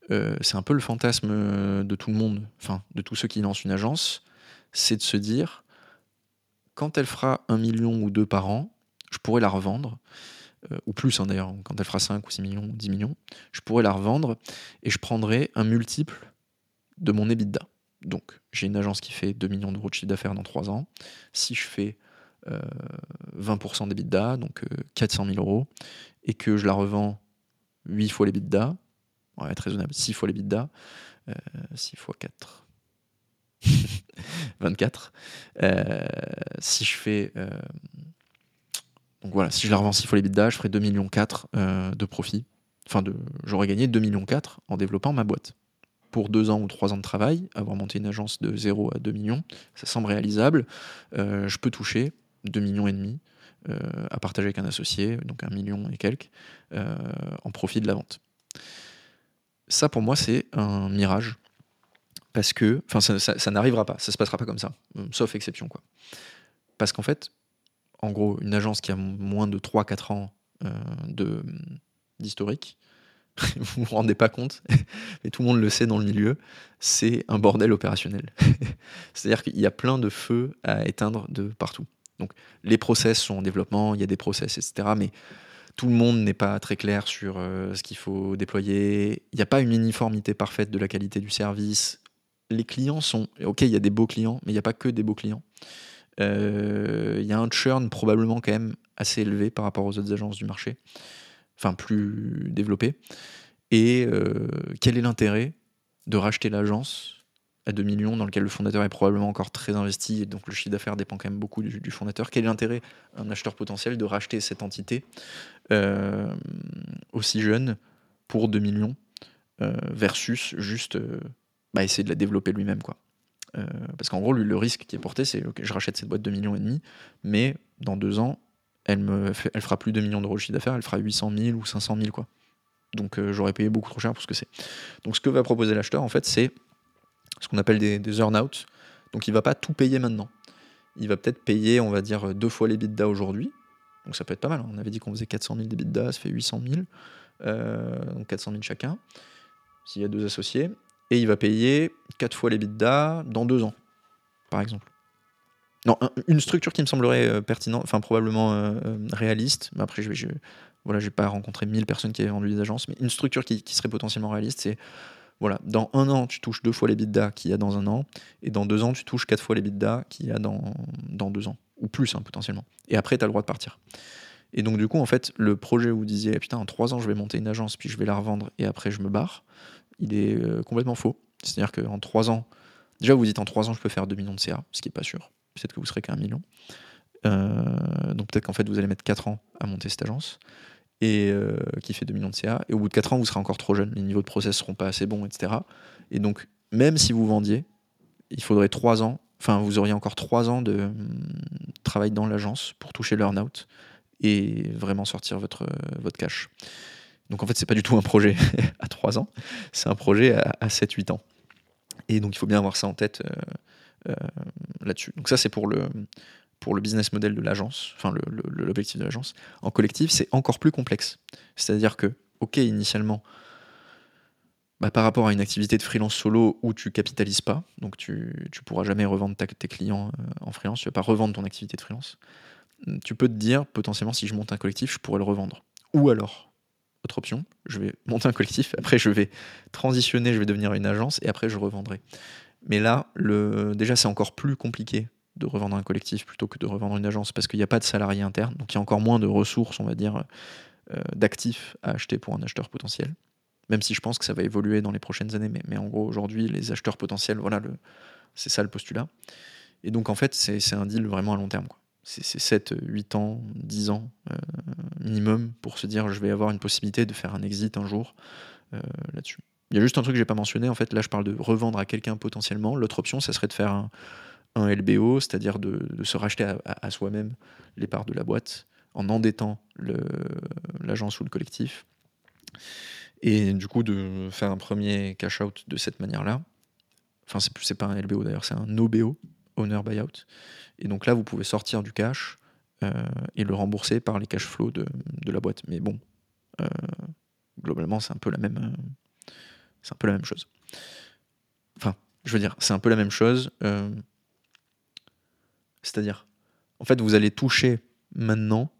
euh, c'est un peu le fantasme de tout le monde, enfin, de tous ceux qui lancent une agence, c'est de se dire, quand elle fera un million ou deux par an, je pourrais la revendre, euh, ou plus hein, d'ailleurs, quand elle fera 5 ou 6 millions, 10 millions, je pourrais la revendre et je prendrai un multiple de mon EBITDA. Donc, j'ai une agence qui fait 2 millions d'euros de chiffre d'affaires dans 3 ans. Si je fais 20% d'EBITDA, donc 400 000 euros, et que je la revends 8 fois l'EBITDA, ouais, très raisonnable, 6 fois l'EBITDA, 6 fois 4, 24. Euh, si je fais. Euh, donc voilà, si je la revends 6 fois les je ferai 2,4 millions euh, de profit. Enfin, j'aurais gagné 2,4 millions en développant ma boîte. Pour 2 ans ou 3 ans de travail, avoir monté une agence de 0 à 2 millions, ça semble réalisable. je peux toucher 2 millions et demi à partager avec un associé, donc 1 million et quelques, en profit de la vente. Ça, pour moi, c'est un mirage parce que, enfin, ça, n'arrivera pas, ça se passera pas comme ça, euh, sauf exception, quoi. Parce qu'en fait, en gros, une agence qui a moins de 3-4 ans euh, d'historique, vous vous rendez pas compte, mais tout le monde le sait dans le milieu, c'est un bordel opérationnel. C'est-à-dire qu'il y a plein de feux à éteindre de partout. Donc les process sont en développement, il y a des process, etc. Mais tout le monde n'est pas très clair sur euh, ce qu'il faut déployer. Il n'y a pas une uniformité parfaite de la qualité du service les clients sont. Ok, il y a des beaux clients, mais il n'y a pas que des beaux clients. Euh, il y a un churn probablement quand même assez élevé par rapport aux autres agences du marché, enfin plus développé. Et euh, quel est l'intérêt de racheter l'agence à 2 millions dans lequel le fondateur est probablement encore très investi et donc le chiffre d'affaires dépend quand même beaucoup du, fondateur? Quel est l'intérêt, un acheteur potentiel, de racheter cette entité euh, aussi jeune pour 2 millions versus juste bah, essayer de la développer lui-même. quoi? Euh, parce qu'en gros, le risque qui est porté, c'est que je rachète cette boîte de millions et demi, mais dans deux ans, elle me elle fera plus de 2 millions d'euros de chiffre d'affaires, elle fera 800 000 ou 500 000 quoi. Donc euh, j'aurais payé beaucoup trop cher pour ce que c'est. Donc ce que va proposer l'acheteur, en fait, c'est ce qu'on appelle des, des earn-out. Donc il va pas tout payer maintenant. Il va peut-être payer, on va dire, deux fois les bidas aujourd'hui. Donc ça peut être pas mal. On avait dit qu'on faisait 400 000 d'EBITDA, ça fait 800 000. Euh, donc 400 000 chacun. S'il y a deux associés et il va payer 4 fois les bidas dans 2 ans, par exemple. Non, une structure qui me semblerait euh, pertinente, enfin probablement euh, euh, réaliste, mais après je vais, voilà, j'ai pas rencontré 1000 personnes qui avaient vendu des agences, mais une structure qui, serait potentiellement réaliste, c'est voilà, dans un an, tu touches deux fois les bidas qu'il y a dans un an, et dans deux ans, tu touches quatre fois les bidas qu'il y a dans, deux ans, ou plus hein, potentiellement. Et après, tu as le droit de partir. Et donc, du coup, en fait, le projet où vous disiez, putain, en trois ans, je vais monter une agence, puis je vais la revendre, et après, je me barre, il est euh, complètement faux. C'est-à-dire qu'en 3 ans, déjà vous dites en 3 ans je peux faire 2 millions de CA, ce qui n'est pas sûr. Peut-être que vous serez qu'à 1 million. Euh, donc peut-être qu'en fait vous allez mettre 4 ans à monter cette agence et euh, qui fait 2 millions de CA. Et au bout de 4 ans, vous serez encore trop jeune, les niveaux de process seront pas assez bons, etc. Et donc, même si vous vendiez, il faudrait 3 ans, enfin, vous auriez encore 3 ans de hum, travail dans l'agence pour toucher l'earn-out et vraiment sortir votre, votre cash. Donc en fait, c'est pas du tout un projet à 3 ans, c'est un projet à, 7-8 ans. Et donc il faut bien avoir ça en tête euh, euh, là-dessus. Donc ça, c'est pour le, pour le business model de l'agence, enfin l'objectif de l'agence. En collectif, c'est encore plus complexe. C'est-à-dire que, ok, initialement, bah, par rapport à une activité de freelance solo où tu capitalises pas, donc tu ne pourras jamais revendre tes clients euh, en freelance, tu vas pas revendre ton activité de freelance, tu peux te dire potentiellement si je monte un collectif, je pourrais le revendre. Ou alors, autre option, je vais monter un collectif, après je vais transitionner, je vais devenir une agence et après je revendrai. Mais là, déjà c'est encore plus compliqué de revendre un collectif plutôt que de revendre une agence parce qu'il n'y a pas de salarié interne, donc il y a encore moins de ressources, on va dire, euh, d'actifs à acheter pour un acheteur potentiel. Même si je pense que ça va évoluer dans les prochaines années. Mais, en gros, aujourd'hui, les acheteurs potentiels, voilà, c'est ça le postulat. Et donc, en fait, c'est un deal vraiment à long terme. C'est 7, 8 ans, 10 ans euh, minimum pour se dire je vais avoir une possibilité de faire un exit un jour euh, là-dessus. Il y a juste un truc que j'ai pas mentionné. En fait, là, je parle de revendre à quelqu'un potentiellement. L'autre option, ça serait de faire un, LBO, c'est-à-dire de, se racheter à, soi-même les parts de la boîte en endettant l'agence ou le collectif. Et du coup, de faire un premier cash-out de cette manière-là. Enfin, c'est pas un LBO d'ailleurs, c'est un OBO, Owner Buyout. Et donc là, vous pouvez sortir du cash euh, et le rembourser par les cash flows de, la boîte. Mais bon, euh, globalement, c'est un peu la même. Euh, c'est un peu la même chose. Enfin, je veux dire, c'est un peu la même chose. C'est-à-dire, en fait, vous allez toucher maintenant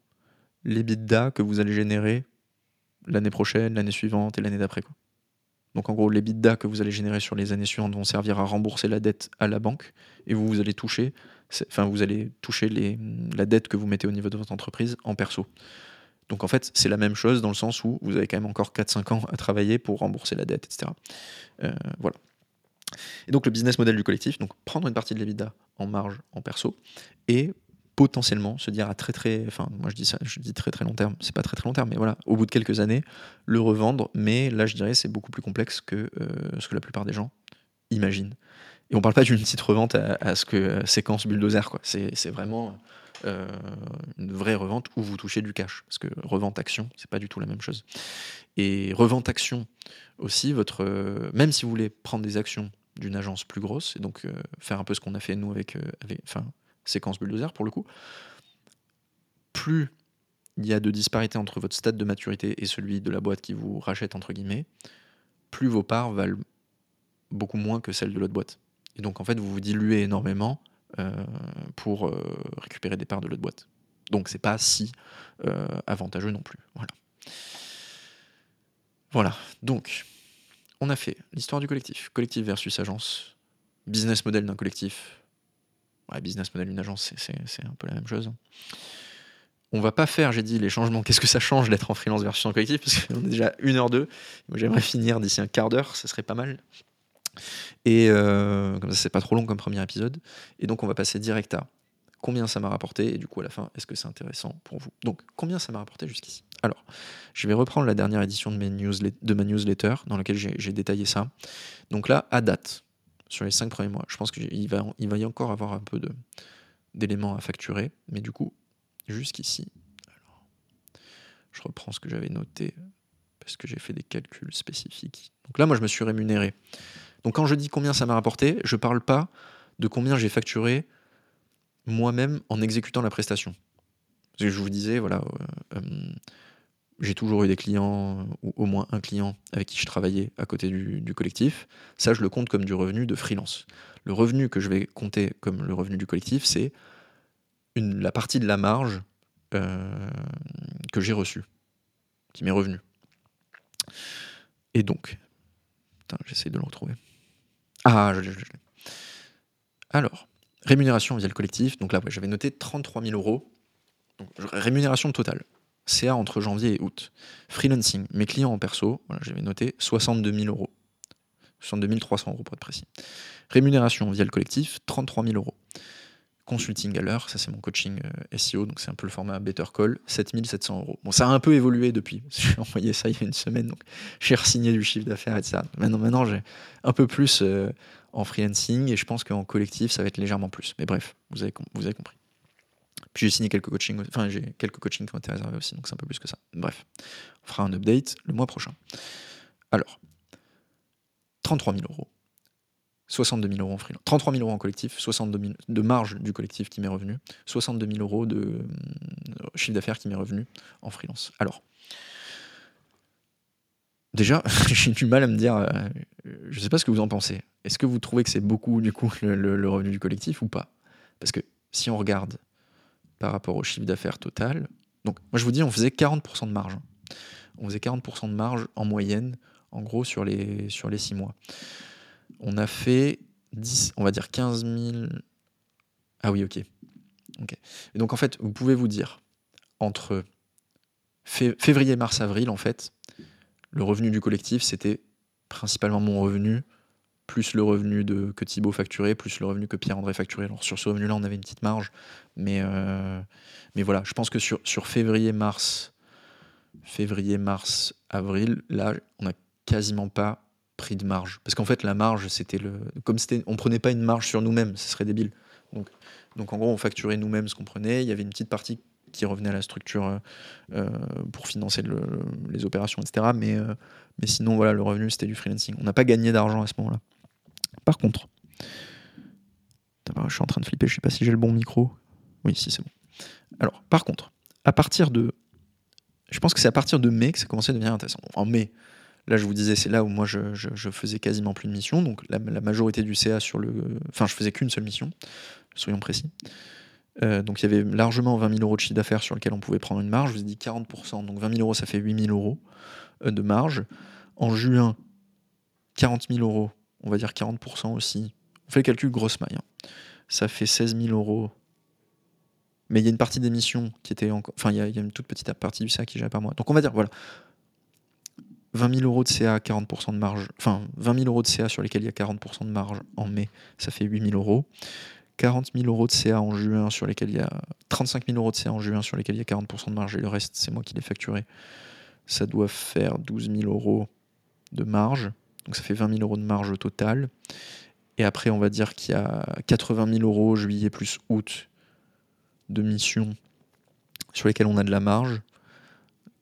les l'EBITDA que vous allez générer l'année prochaine, l'année suivante et l'année d'après. Donc en gros, les l'EBITDA que vous allez générer sur les années suivantes vont servir à rembourser la dette à la banque et vous, vous allez toucher, enfin vous allez toucher les, la dette que vous mettez au niveau de votre entreprise en perso. Donc en fait, c'est la même chose dans le sens où vous avez quand même encore 4-5 ans à travailler pour rembourser la dette, etc. Euh, voilà. Et donc le business model du collectif, donc prendre une partie de l'EBITDA en marge en perso et potentiellement se dire à très très, enfin moi je dis ça, je dis très très long terme, c'est pas très très long terme, mais voilà, au bout de quelques années, le revendre. Mais là je dirais c'est beaucoup plus complexe que euh, ce que la plupart des gens imaginent. Et on parle pas d'une petite revente à, ce que euh, séquence bulldozer quoi. C'est vraiment euh, une vraie revente où vous touchez du cash, parce que revente action c'est pas du tout la même chose. Et revente action aussi, votre même si vous voulez prendre des actions d'une agence plus grosse et donc faire un peu ce qu'on a fait nous avec, avec enfin séquence bulldozer pour le coup, plus il y a de disparité entre votre stade de maturité et celui de la boîte qui vous rachète, entre guillemets, plus vos parts valent beaucoup moins que celles de l'autre boîte. Et donc en fait, vous vous diluez énormément euh, pour euh, récupérer des parts de l'autre boîte. Donc c'est pas si euh, avantageux non plus. Voilà. Voilà. Donc, on a fait l'histoire du collectif, collectif versus agence, business model d'un collectif, business model d'une agence, c'est un peu la même chose. On va pas faire, j'ai dit, les changements. Qu'est-ce que ça change d'être en freelance versus en collectif? Parce qu'on est déjà 1h02. Moi, j'aimerais finir d'ici un quart d'heure, ça serait pas mal. Et euh, comme ça, c'est pas trop long comme premier épisode. Et donc, on va passer direct à combien ça m'a rapporté et du coup, à la fin, est-ce que c'est intéressant pour vous? Donc, combien ça m'a rapporté jusqu'ici? Alors, je vais reprendre la dernière édition de, de ma newsletter dans laquelle j'ai détaillé ça. Donc là, à date, sur les cinq premiers mois. Je pense qu'il va, y encore avoir un peu d'éléments à facturer, mais du coup, jusqu'ici, je reprends ce que j'avais noté parce que j'ai fait des calculs spécifiques. Donc là, moi, je me suis rémunéré. Donc quand je dis combien ça m'a rapporté, je ne parle pas de combien j'ai facturé moi-même en exécutant la prestation. Parce que je vous disais, voilà, euh, euh, j'ai toujours eu des clients, ou au moins un client avec qui je travaillais à côté du, collectif. Ça, je le compte comme du revenu de freelance. Le revenu que je vais compter comme le revenu du collectif, c'est la partie de la marge euh, que j'ai reçue, qui m'est revenue. Et donc, j'essaie de le retrouver. Ah, je, l'ai. Alors, rémunération via le collectif. Donc là, j'avais noté 33 000 euros. Donc, rémunération totale. CA entre janvier et août. Freelancing, mes clients en perso, voilà, j'avais noté 62 000 euros. 62 300 euros pour être précis. Rémunération via le collectif, 33 000 euros. Consulting à l'heure, ça c'est mon coaching euh, SEO, donc c'est un peu le format Better Call, 7 700 euros. Bon, ça a un peu évolué depuis, j'ai envoyé ça il y a une semaine, donc j'ai re-signé du chiffre d'affaires et ça. Maintenant, maintenant j'ai un peu plus euh, en freelancing et je pense qu'en collectif ça va être légèrement plus. Mais bref, vous avez, vous avez compris. Puis j'ai signé quelques coachings, enfin j'ai quelques coachings qui ont été réservés aussi, donc c'est un peu plus que ça. Bref, on fera un update le mois prochain. Alors, 33 000 euros, 62 000 euros en freelance, 33 000 euros en collectif, 62 000 de marge du collectif qui m'est revenu, 62 000 euros de euh, chiffre d'affaires qui m'est revenu en freelance. Alors, déjà, j'ai du mal à me dire, euh, je ne sais pas ce que vous en pensez. Est-ce que vous trouvez que c'est beaucoup du coup le revenu du collectif ou pas? Parce que si on regarde par rapport au chiffre d'affaires total. Donc, moi, je vous dis, on faisait 40% de marge. On faisait 40% de marge en moyenne, en gros, sur les, sur les 6 mois. On a fait 10, on va dire 15 000. Ah oui, ok. donc, en fait, vous pouvez vous dire, entre février, mars, avril, en fait, le revenu du collectif, c'était principalement mon revenu, plus le revenu que Thibaut facturait, plus le revenu que Pierre-André facturait. Alors sur ce revenu-là, on avait une petite marge, mais, euh, mais voilà, je pense que sur, sur février, mars, février, mars, avril, là, on n'a quasiment pas pris de marge. Parce qu'en fait, la marge, c'était le. Comme c'était. On prenait pas une marge sur nous-mêmes, ce serait débile. Donc, donc en gros, on facturait nous-mêmes ce qu'on prenait. Il y avait une petite partie qui revenait à la structure euh, euh, pour financer les opérations, etc. Mais, euh, mais sinon, voilà, le revenu, c'était du freelancing. On n'a pas gagné d'argent à ce moment-là. Par contre, je suis en train de flipper, je sais pas si j'ai le bon micro. Oui, si, c'est bon. Alors, par contre, à partir de. Je pense que c'est à partir de mai que ça commençait à devenir intéressant. En mai, là, je vous disais, c'est là où moi, je, je, faisais quasiment plus de missions. Donc, la, la majorité du CA sur le. Enfin, je faisais qu'une seule mission, soyons précis. Euh, donc il y avait largement 20 000 euros de chiffre d'affaires sur lequel on pouvait prendre une marge. Je vous ai dit 40%, donc 20 000 euros, ça fait 8 000 euros euh, de marge. En juin, 40 000 euros, on va dire 40% aussi. On fait le calcul grosse maille. Hein. Ça fait 16 000 euros. Mais il y a une partie d'émission qui était encore. Enfin, il y, a, une toute petite partie du CA qui j'avais pas moi. Donc on va dire, voilà. 20 000 euros de CA, 40% de marge. Enfin, 20 000 euros de CA sur lesquels il y a 40% de marge en mai, ça fait 8 000 euros. 40 000 euros de CA en juin sur lesquels il y a 35 000 euros de CA en juin sur lesquels il y a 40% de marge et le reste c'est moi qui l'ai facturé. Ça doit faire 12 000 euros de marge. Donc ça fait 20 000 euros de marge au total. Et après on va dire qu'il y a 80 000 euros juillet plus août de missions sur lesquelles on a de la marge.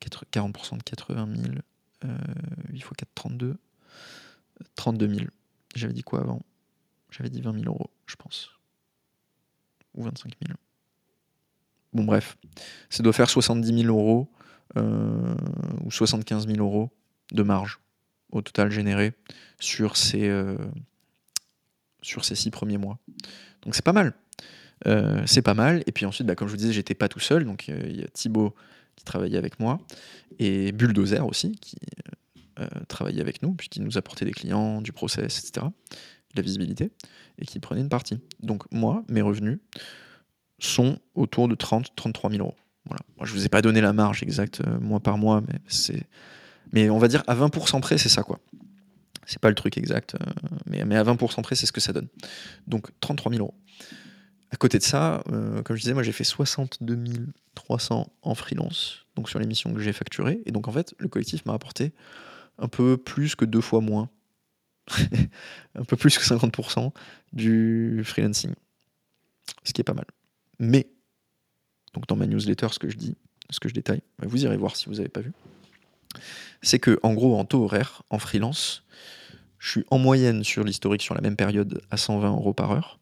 40% de 80 000, euh, 8 x 4, 32. 32 000. J'avais dit quoi avant? J'avais dit 20 000 euros, je pense ou 25 000. Bon, bref, ça doit faire 70 000 euros euh, ou 75 000 euros de marge au total généré sur ces, euh, sur ces six premiers mois. Donc c'est pas mal. Euh, c'est pas mal. Et puis ensuite, bah, comme je vous disais, j'étais pas tout seul. Donc il y a Thibaut qui travaillait avec moi et Bulldozer aussi qui travaillait avec nous, puisqu'il nous apportait des clients, du process, etc la visibilité, et qui prenait une partie. Donc moi, mes revenus sont autour de 30-33 000 euros. Voilà. Moi, je vous ai pas donné la marge exacte euh, mois par mois, mais mais on va dire à 20% près, c'est ça quoi. C'est pas le truc exact, euh, mais, mais à 20% près, c'est ce que ça donne. Donc 33 000 euros. À côté de ça, euh, comme je disais, moi j'ai fait 62 300 en freelance, donc sur les missions que j'ai facturées, et donc en fait, le collectif m'a apporté un peu plus que deux fois moins un peu plus que 50% du freelancing. Ce qui est pas mal. Mais, donc dans ma newsletter, ce que je dis, ce que je détaille, vous irez voir si vous n'avez pas vu, c'est que en gros, en taux horaire, en freelance, je suis en moyenne sur l'historique sur la même période à 120 euros par heure.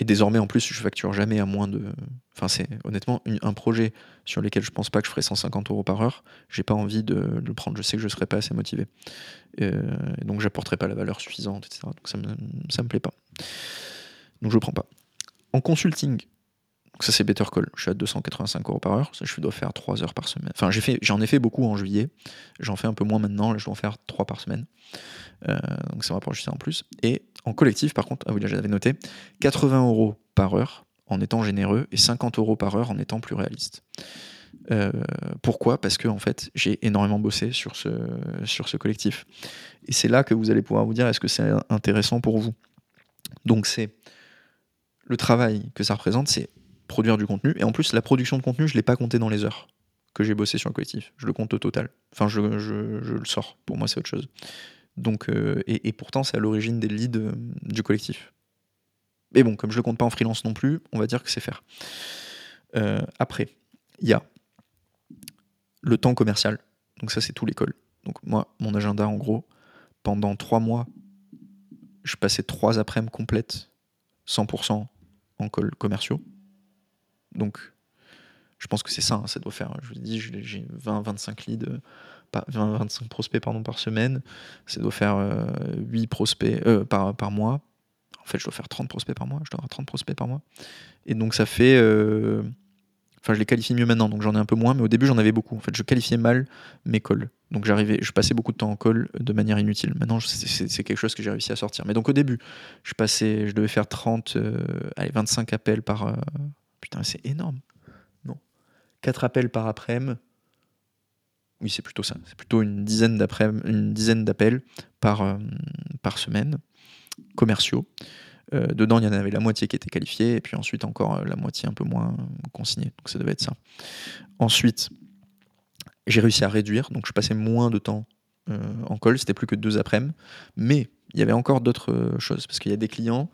Et désormais, en plus, je facture jamais à moins de. Enfin, c'est honnêtement un projet sur lequel je pense pas que je ferai 150 euros par heure. J'ai pas envie de, le prendre. Je sais que je serai pas assez motivé. Euh, donc, j'apporterai pas la valeur suffisante, etc. Donc, ça me, ça me plaît pas. Donc, je prends pas. En consulting, ça c'est Better Call. Je suis à 285 euros par heure. Je dois faire 3 heures par semaine. Enfin, j'en ai, fait beaucoup en juillet. J'en fais un peu moins maintenant. Je dois en faire 3 par semaine. Euh, donc ça rapproche ça en plus. Et en collectif, par contre, ah oui, là j'avais noté, 80 euros par heure en étant généreux et 50 euros par heure en étant plus réaliste. Euh, pourquoi? Parce que en fait, j'ai énormément bossé sur ce collectif. Et c'est là que vous allez pouvoir vous dire est-ce que c'est intéressant pour vous? Donc c'est le travail que ça représente, c'est produire du contenu. Et en plus, la production de contenu, je ne l'ai pas compté dans les heures que j'ai bossé sur le collectif. Je le compte au total. Enfin, je, le sors. Pour moi, c'est autre chose. Donc, euh, et, pourtant, c'est à l'origine des leads euh, du collectif. Mais bon, comme je le compte pas en freelance non plus, on va dire que c'est faire. Euh, après, il y a le temps commercial. Donc ça, c'est tout l'école. Donc moi, mon agenda, en gros, pendant trois mois, je passais trois après-midi complètes, 100% en call commerciaux. Donc, je pense que c'est ça, hein, ça doit faire, je vous dis, j'ai 20-25 leads 25 prospects pardon, par semaine, ça doit faire 8 euh, prospects euh, par, par mois. En fait, je dois faire 30 prospects par mois, je dois avoir 30 prospects par mois. Et donc ça fait... Euh, enfin, je les qualifie mieux maintenant, donc j'en ai un peu moins, mais au début j'en avais beaucoup. En fait, je qualifiais mal mes calls. Donc j'arrivais, je passais beaucoup de temps en call de manière inutile. Maintenant, c'est quelque chose que j'ai réussi à sortir. Mais donc au début, je passais, je devais faire 30, allez, 25 appels par... putain, c'est énorme. Non. 4 appels par après-midi oui, c'est plutôt ça. C'est plutôt une dizaine d'après, une dizaine d'appels par, euh, semaine commerciaux. Euh, dedans, il y en avait la moitié qui était qualifiée, et puis ensuite encore euh, la moitié un peu moins consignée. Donc ça devait être ça. Ensuite, j'ai réussi à réduire, donc je passais moins de temps en call, c'était plus que deux après-midi. Mais il y avait encore d'autres choses, parce qu'il y a des clients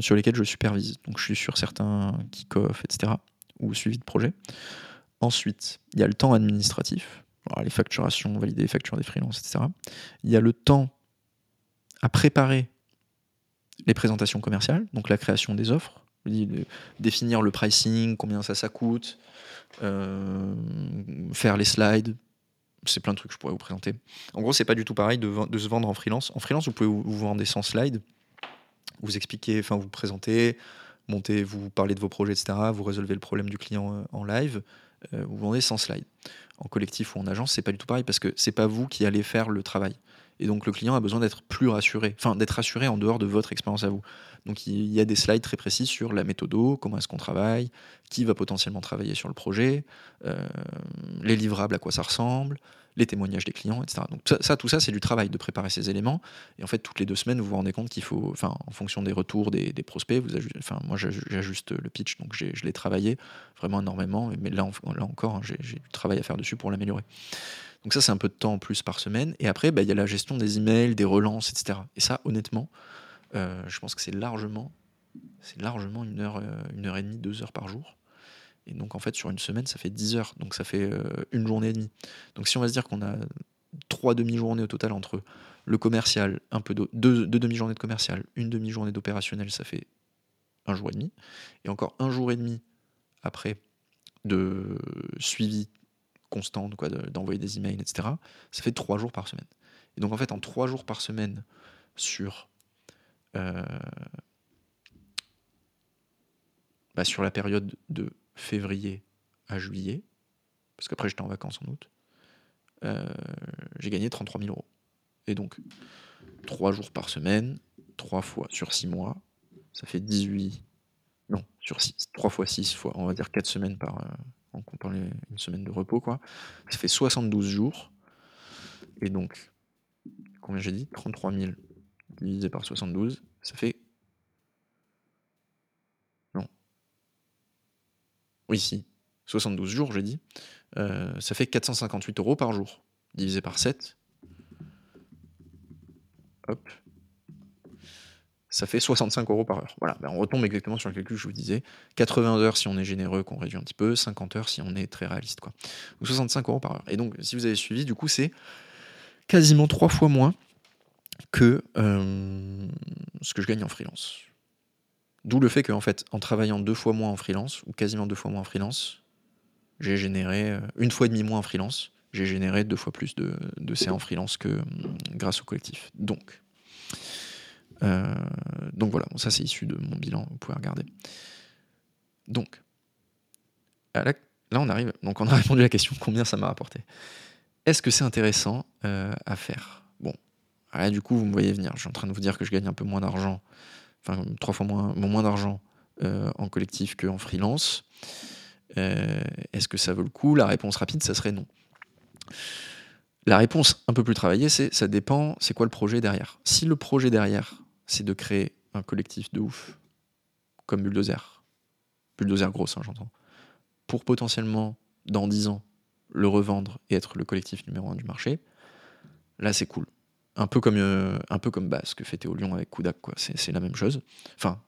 sur lesquels je supervise. Donc je suis sur certains kick-off, etc., ou suivi de projet. Ensuite, il y a le temps administratif les facturations, valider les factures des freelances, etc. Il y a le temps à préparer les présentations commerciales, donc la création des offres, définir le pricing, combien ça, ça coûte, euh, faire les slides, c'est plein de trucs que je pourrais vous présenter. En gros, c'est pas du tout pareil de, se vendre en freelance. En freelance, vous pouvez vous, vendre sans slides, vous expliquer, enfin vous présenter, monter, vous parler de vos projets, etc. Vous résolvez le problème du client euh, en live, euh, vous vendez sans slide en collectif ou en agence, c'est pas du tout pareil parce que c'est pas vous qui allez faire le travail. Et donc le client a besoin d'être plus rassuré, enfin d'être rassuré en dehors de votre expérience à vous. Donc il y a des slides très précis sur la méthode, comment est-ce qu'on travaille, qui va potentiellement travailler sur le projet, euh, les livrables, à quoi ça ressemble, les témoignages des clients, etc. Donc ça, tout ça, c'est du travail de préparer ces éléments. Et en fait, toutes les deux semaines, vous vous rendez compte qu'il faut, enfin, en fonction des retours des, prospects, vous enfin, moi, j'ajuste le pitch, donc je l'ai travaillé vraiment énormément. Mais là, là encore, hein, j'ai du travail à faire dessus pour l'améliorer. Donc ça, c'est un peu de temps en plus par semaine. Et après, bah, il y a la gestion des emails, des relances, etc. Et ça, honnêtement, euh, je pense que c'est largement, c'est largement une heure, euh, une heure et demie, deux heures par jour. Et donc, en fait, sur une semaine, ça fait 10 heures. Donc, ça fait euh, une journée et demie. Donc, si on va se dire qu'on a trois demi-journées au total entre le commercial, un peu de, deux, demi-journées de commercial, une demi-journée d'opérationnel, ça fait un jour et demi. Et encore un jour et demi après de suivi constant, quoi, d'envoyer des emails, etc. Ça fait trois jours par semaine. Et donc, en fait, en trois jours par semaine sur. Euh, bah, sur la période de février à juillet, parce qu'après j'étais en vacances en août, euh, j'ai gagné 33 000 euros. Et donc, 3 jours par semaine, 3 fois sur 6 mois, ça fait 18. Non, sur 6, 3 fois 6 fois, on va dire 4 semaines par. Euh, comptant une semaine de repos, quoi. Ça fait 72 jours. Et donc, combien j'ai dit? 33 000 divisé par 72, ça fait Oui, si. 72 jours, j'ai dit. Euh, ça fait 458 euros par jour. Divisé par 7. Hop. Ça fait 65 euros par heure. Voilà, ben, on retombe exactement sur le calcul que je vous disais. 80 heures si on est généreux, qu'on réduit un petit peu. 50 heures si on est très réaliste. Quoi. 65 euros par heure. Et donc, si vous avez suivi, du coup, c'est quasiment trois fois moins que euh, ce que je gagne en freelance. D'où le fait qu'en fait, en travaillant deux fois moins en freelance, ou quasiment deux fois moins en freelance, j'ai généré euh, une fois et demi moins en freelance, j'ai généré deux fois plus de, de en freelance que hum, grâce au collectif. Donc, euh, donc voilà, ça c'est issu de mon bilan, vous pouvez regarder. Donc, là, on arrive, donc on a répondu à la question combien ça m'a rapporté. Est-ce que c'est intéressant euh, à faire? Bon, là, du coup, vous me voyez venir. Je suis en train de vous dire que je gagne un peu moins d'argent enfin trois fois moins, moins d'argent euh, en collectif qu'en freelance. Euh, est-ce que ça vaut le coup? La réponse rapide, ça serait non. La réponse un peu plus travaillée, c'est ça dépend, c'est quoi le projet derrière? Si le projet derrière, c'est de créer un collectif de ouf, comme Bulldozer, Bulldozer grosse, hein, j'entends, pour potentiellement, dans 10 ans, le revendre et être le collectif numéro un du marché, là c'est cool un peu comme, euh, un bah, ce que fait Théo Lyon avec Kudak. C'est, la même chose. Enfin,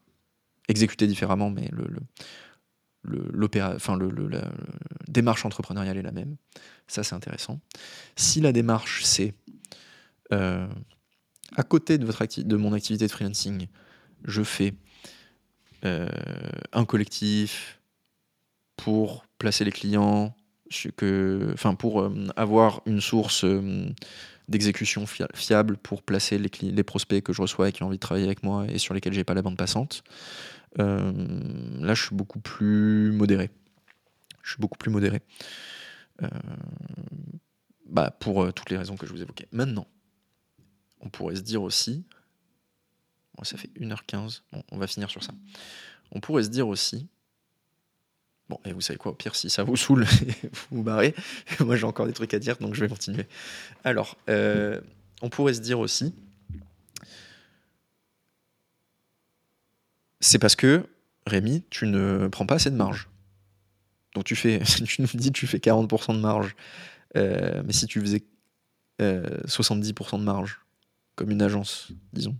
exécuté différemment, mais le, le, enfin, la, démarche entrepreneuriale est la même. Ça, c'est intéressant. Si la démarche, c'est euh, à côté de, mon activité de freelancing, je fais euh, un collectif pour placer les clients, pour avoir une source d'exécution fiable pour placer les, prospects que je reçois et qui ont envie de travailler avec moi et sur lesquels j'ai pas la bande passante. Euh, là, je suis beaucoup plus modéré. Je suis beaucoup plus modéré. Euh, bah, pour euh, toutes les raisons que je vous évoquais. Maintenant, on pourrait se dire aussi, ça fait 1h15, bon, on va finir sur ça. On pourrait se dire aussi Bon, et vous savez quoi, au pire, si ça vous saoule, vous vous barrez. Moi, j'ai encore des trucs à dire, donc je vais continuer. Alors, euh, on pourrait se dire aussi, c'est parce que, Rémi, tu ne prends pas assez de marge. Donc tu fais, tu nous dis tu fais 40% de marge, euh, mais si tu faisais 70% de marge, comme une agence, disons,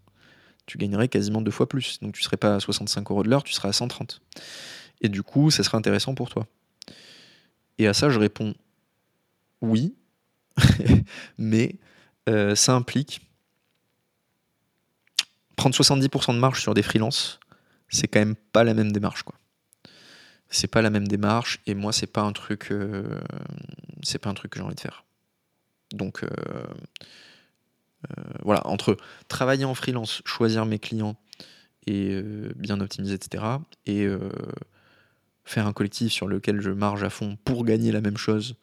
tu gagnerais quasiment deux fois plus. Donc tu serais pas à 65 euros de l'heure, tu serais à 130. Et du coup, ça serait intéressant pour toi. Et à ça, je réponds oui, mais euh, ça implique prendre 70% de marge sur des freelances, c'est quand même pas la même démarche, quoi. C'est pas la même démarche, et moi, c'est pas un truc, euh, c'est pas un truc que j'ai envie de faire. Donc, euh, voilà, entre travailler en freelance, choisir mes clients et bien optimiser, etc., et faire un collectif sur lequel je marge à fond pour gagner la même chose,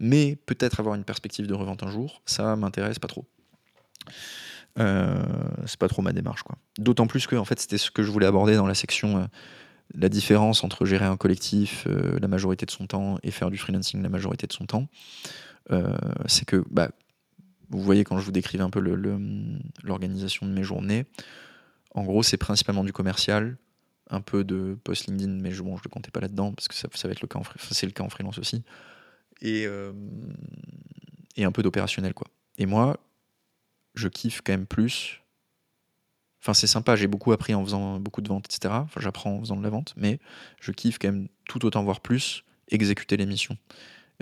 mais peut-être avoir une perspective de revente un jour, ça m'intéresse pas trop. Euh, c'est pas trop ma démarche quoi. D'autant plus que en fait c'était ce que je voulais aborder dans la section euh, la différence entre gérer un collectif euh, la majorité de son temps et faire du freelancing la majorité de son temps. c'est que bah, vous voyez quand je vous décrivais un peu l'organisation de mes journées, en gros c'est principalement du commercial, un peu de post LinkedIn, mais je, bon, je le comptais pas là-dedans parce que ça, va être le cas c'est le cas en freelance aussi. Et, euh, et un peu d'opérationnel quoi. Et moi, je kiffe quand même plus. Enfin, c'est sympa, j'ai beaucoup appris en faisant beaucoup de ventes, etc. Enfin, j'apprends en faisant de la vente, mais je kiffe quand même tout autant, voire plus, exécuter les missions.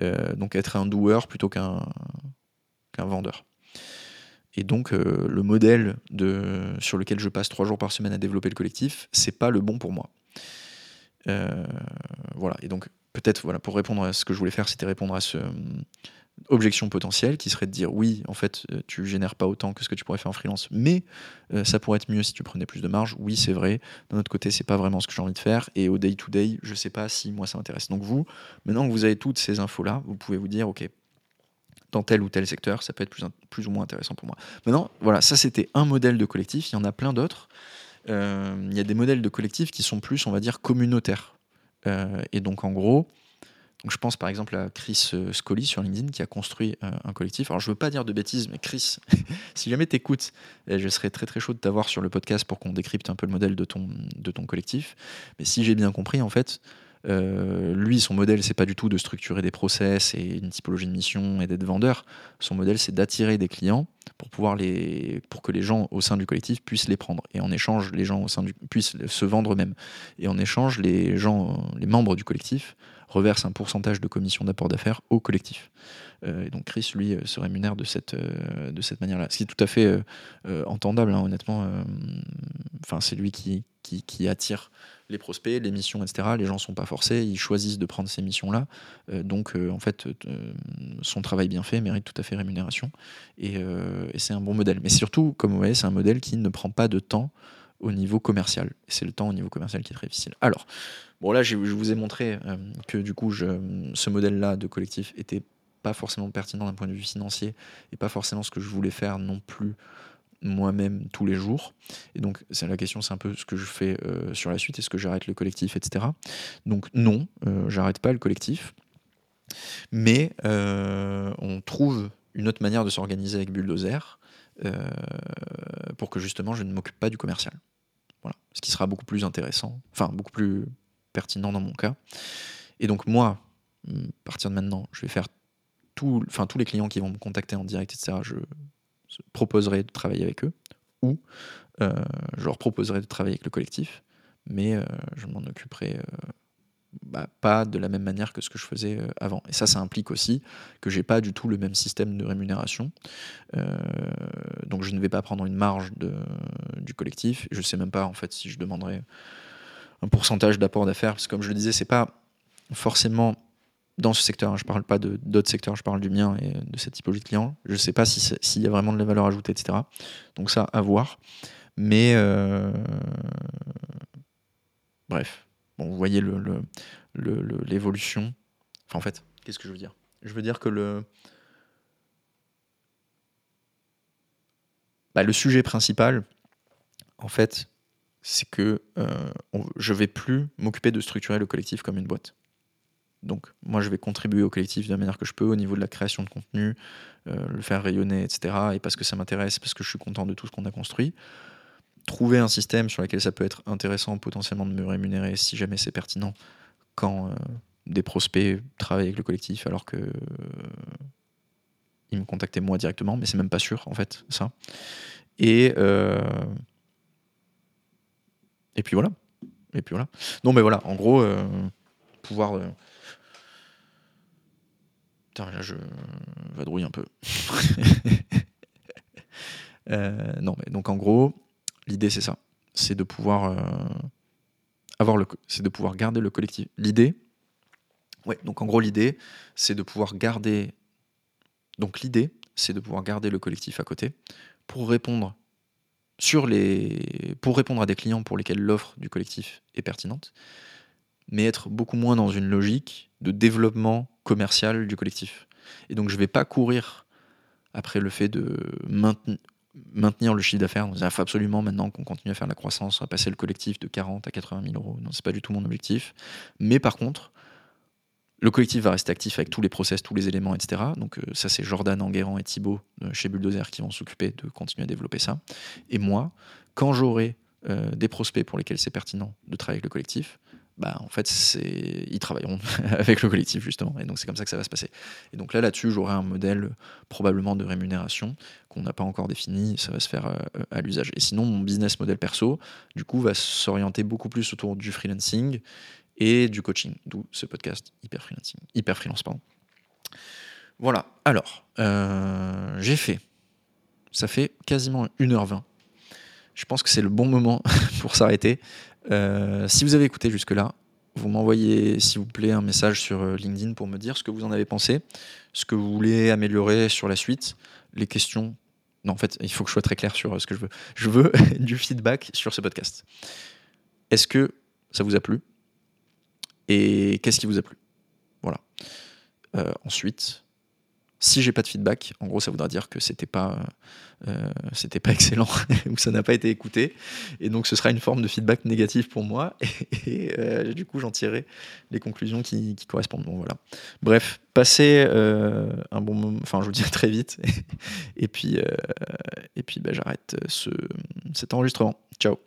Euh, donc être un doueur plutôt qu'un qu'un vendeur. Et donc, euh, le modèle de, sur lequel je passe trois jours par semaine à développer le collectif, c'est pas le bon pour moi. Euh, voilà. Et donc, peut-être, voilà, pour répondre à ce que je voulais faire, c'était répondre à ce euh, objection potentielle qui serait de dire oui, en fait, tu génères pas autant que ce que tu pourrais faire en freelance, mais ça pourrait être mieux si tu prenais plus de marge. Oui, c'est vrai. D'un autre côté, c'est pas vraiment ce que j'ai envie de faire. Et au day to day, je sais pas si moi ça m'intéresse. Donc, vous, maintenant que vous avez toutes ces infos-là, vous pouvez vous dire ok, dans tel ou tel secteur, ça peut être plus, ou moins intéressant pour moi. Maintenant, voilà, ça c'était un modèle de collectif, il y en a plein d'autres. Euh, il y a des modèles de collectif qui sont plus, on va dire, communautaires. Euh, et donc en gros, donc je pense par exemple à Chris euh, Scully sur LinkedIn qui a construit un collectif. Alors je veux pas dire de bêtises, mais Chris, si jamais t'écoutes, je serais très très chaud de t'avoir sur le podcast pour qu'on décrypte un peu le modèle de ton, de ton collectif. Mais si j'ai bien compris, en fait, euh, lui, son modèle, c'est pas du tout de structurer des process et une typologie de mission et d'être vendeur. Son modèle, c'est d'attirer des clients pour pouvoir les, pour que les gens au sein du collectif puissent les prendre. Et en échange, les gens au sein du puissent se vendre eux-mêmes. Et en échange, les gens, les membres du collectif reversent un pourcentage de commission d'apport d'affaires au collectif. Euh, et donc Chris, lui, euh, se rémunère de cette, de cette manière-là. Ce qui est tout à fait entendable, hein, honnêtement. Enfin, c'est lui qui, qui, attire les prospects, les missions, etc. Les gens sont pas forcés, ils choisissent de prendre ces missions-là. Euh, donc, euh, en fait, euh, son travail bien fait mérite tout à fait rémunération. Et, c'est un bon modèle. Mais surtout, comme vous voyez, c'est un modèle qui ne prend pas de temps au niveau commercial. Et c'est le temps au niveau commercial qui est très difficile. Alors, bon, là, je, vous ai montré que du coup, ce modèle-là de collectif était pas forcément pertinent d'un point de vue financier et pas forcément ce que je voulais faire non plus moi-même tous les jours. Et donc, c'est la question, c'est un peu ce que je fais euh, sur la suite. Est-ce que j'arrête le collectif, etc. Donc, non, euh, j'arrête pas le collectif. Mais euh, on trouve une autre manière de s'organiser avec Bulldozer pour que justement je ne m'occupe pas du commercial. Voilà. Ce qui sera beaucoup plus intéressant, enfin beaucoup plus pertinent dans mon cas. Et donc, moi, à partir de maintenant, je vais faire tout, enfin, tous les clients qui vont me contacter en direct, etc. Je proposerai de travailler avec eux, ou euh, je leur proposerai de travailler avec le collectif, mais euh, je m'en occuperai euh, bah, pas de la même manière que ce que je faisais avant. Et ça, ça implique aussi que j'ai pas du tout le même système de rémunération. donc je ne vais pas prendre une marge de, du collectif. Je sais même pas en fait si je demanderai un pourcentage d'apport d'affaires, parce que comme je le disais, c'est pas forcément dans ce secteur, hein, je parle pas d'autres secteurs, je parle du mien et de cette typologie de clients. Je sais pas s'il y a vraiment de la valeur ajoutée, etc. Donc ça, à voir. Mais euh, bref, bon, vous voyez l'évolution. Le, enfin, en fait, qu'est-ce que je veux dire? Je veux dire que le, bah, le sujet principal, en fait, c'est que euh, je ne vais plus m'occuper de structurer le collectif comme une boîte. Donc moi je vais contribuer au collectif de la manière que je peux au niveau de la création de contenu, euh, le faire rayonner, etc. Et parce que ça m'intéresse, parce que je suis content de tout ce qu'on a construit. Trouver un système sur lequel ça peut être intéressant potentiellement de me rémunérer si jamais c'est pertinent quand euh, des prospects travaillent avec le collectif alors que ils me contactaient moi directement, mais c'est même pas sûr en fait ça. Et et puis voilà. Et puis voilà. Non mais voilà, en gros, pouvoir Putain, là, je vadrouille un peu. Euh, non, mais donc en gros, l'idée c'est ça, c'est de pouvoir euh, avoir le, c'est de pouvoir garder le collectif. L'idée, ouais. Donc en gros, l'idée, c'est de pouvoir garder. Donc l'idée, c'est de pouvoir garder le collectif à côté pour répondre pour répondre à des clients pour lesquels l'offre du collectif est pertinente, mais être beaucoup moins dans une logique de développement commercial du collectif. Et donc je ne vais pas courir après le fait de maintenir le chiffre d'affaires. Il faut absolument maintenant qu'on continue à faire la croissance, à passer le collectif de 40 à 80 000 euros. Non, c'est pas du tout mon objectif. Mais par contre, le collectif va rester actif avec tous les process, tous les éléments, etc. Donc euh, ça, c'est Jordan, Enguerrand et Thibaut euh, chez Bulldozer qui vont s'occuper de continuer à développer ça. Et moi, quand j'aurai euh, des prospects pour lesquels c'est pertinent de travailler avec le collectif, bah, en fait, ils travailleront avec le collectif justement. Et donc c'est comme ça que ça va se passer. Et donc là, là-dessus, j'aurai un modèle probablement de rémunération qu'on n'a pas encore défini. Ça va se faire à l'usage. Et sinon, mon business model perso, du coup, va s'orienter beaucoup plus autour du freelancing et du coaching. D'où ce podcast hyper freelancing, hyper freelance pardon. Voilà. Alors, euh, j'ai fait. Ça fait quasiment 1h20. Je pense que c'est le bon moment pour s'arrêter. Euh, si vous avez écouté jusque-là, vous m'envoyez, s'il vous plaît, un message sur euh, LinkedIn pour me dire ce que vous en avez pensé, ce que vous voulez améliorer sur la suite, les questions. Non, en fait, il faut que je sois très clair sur ce que je veux. Je veux du feedback sur ce podcast. Est-ce que ça vous a plu? Et qu'est-ce qui vous a plu? Voilà. ensuite, si j'ai pas de feedback, en gros, ça voudra dire que c'était pas, euh, c'était pas excellent ou ça n'a pas été écouté. Et donc, ce sera une forme de feedback négatif pour moi. Et, euh, du coup, j'en tirerai les conclusions qui, correspondent. Bon, voilà. Bref, passez euh, un bon moment. Enfin, je vous dis à très vite. et puis, et puis bah, j'arrête ce, cet enregistrement. Ciao.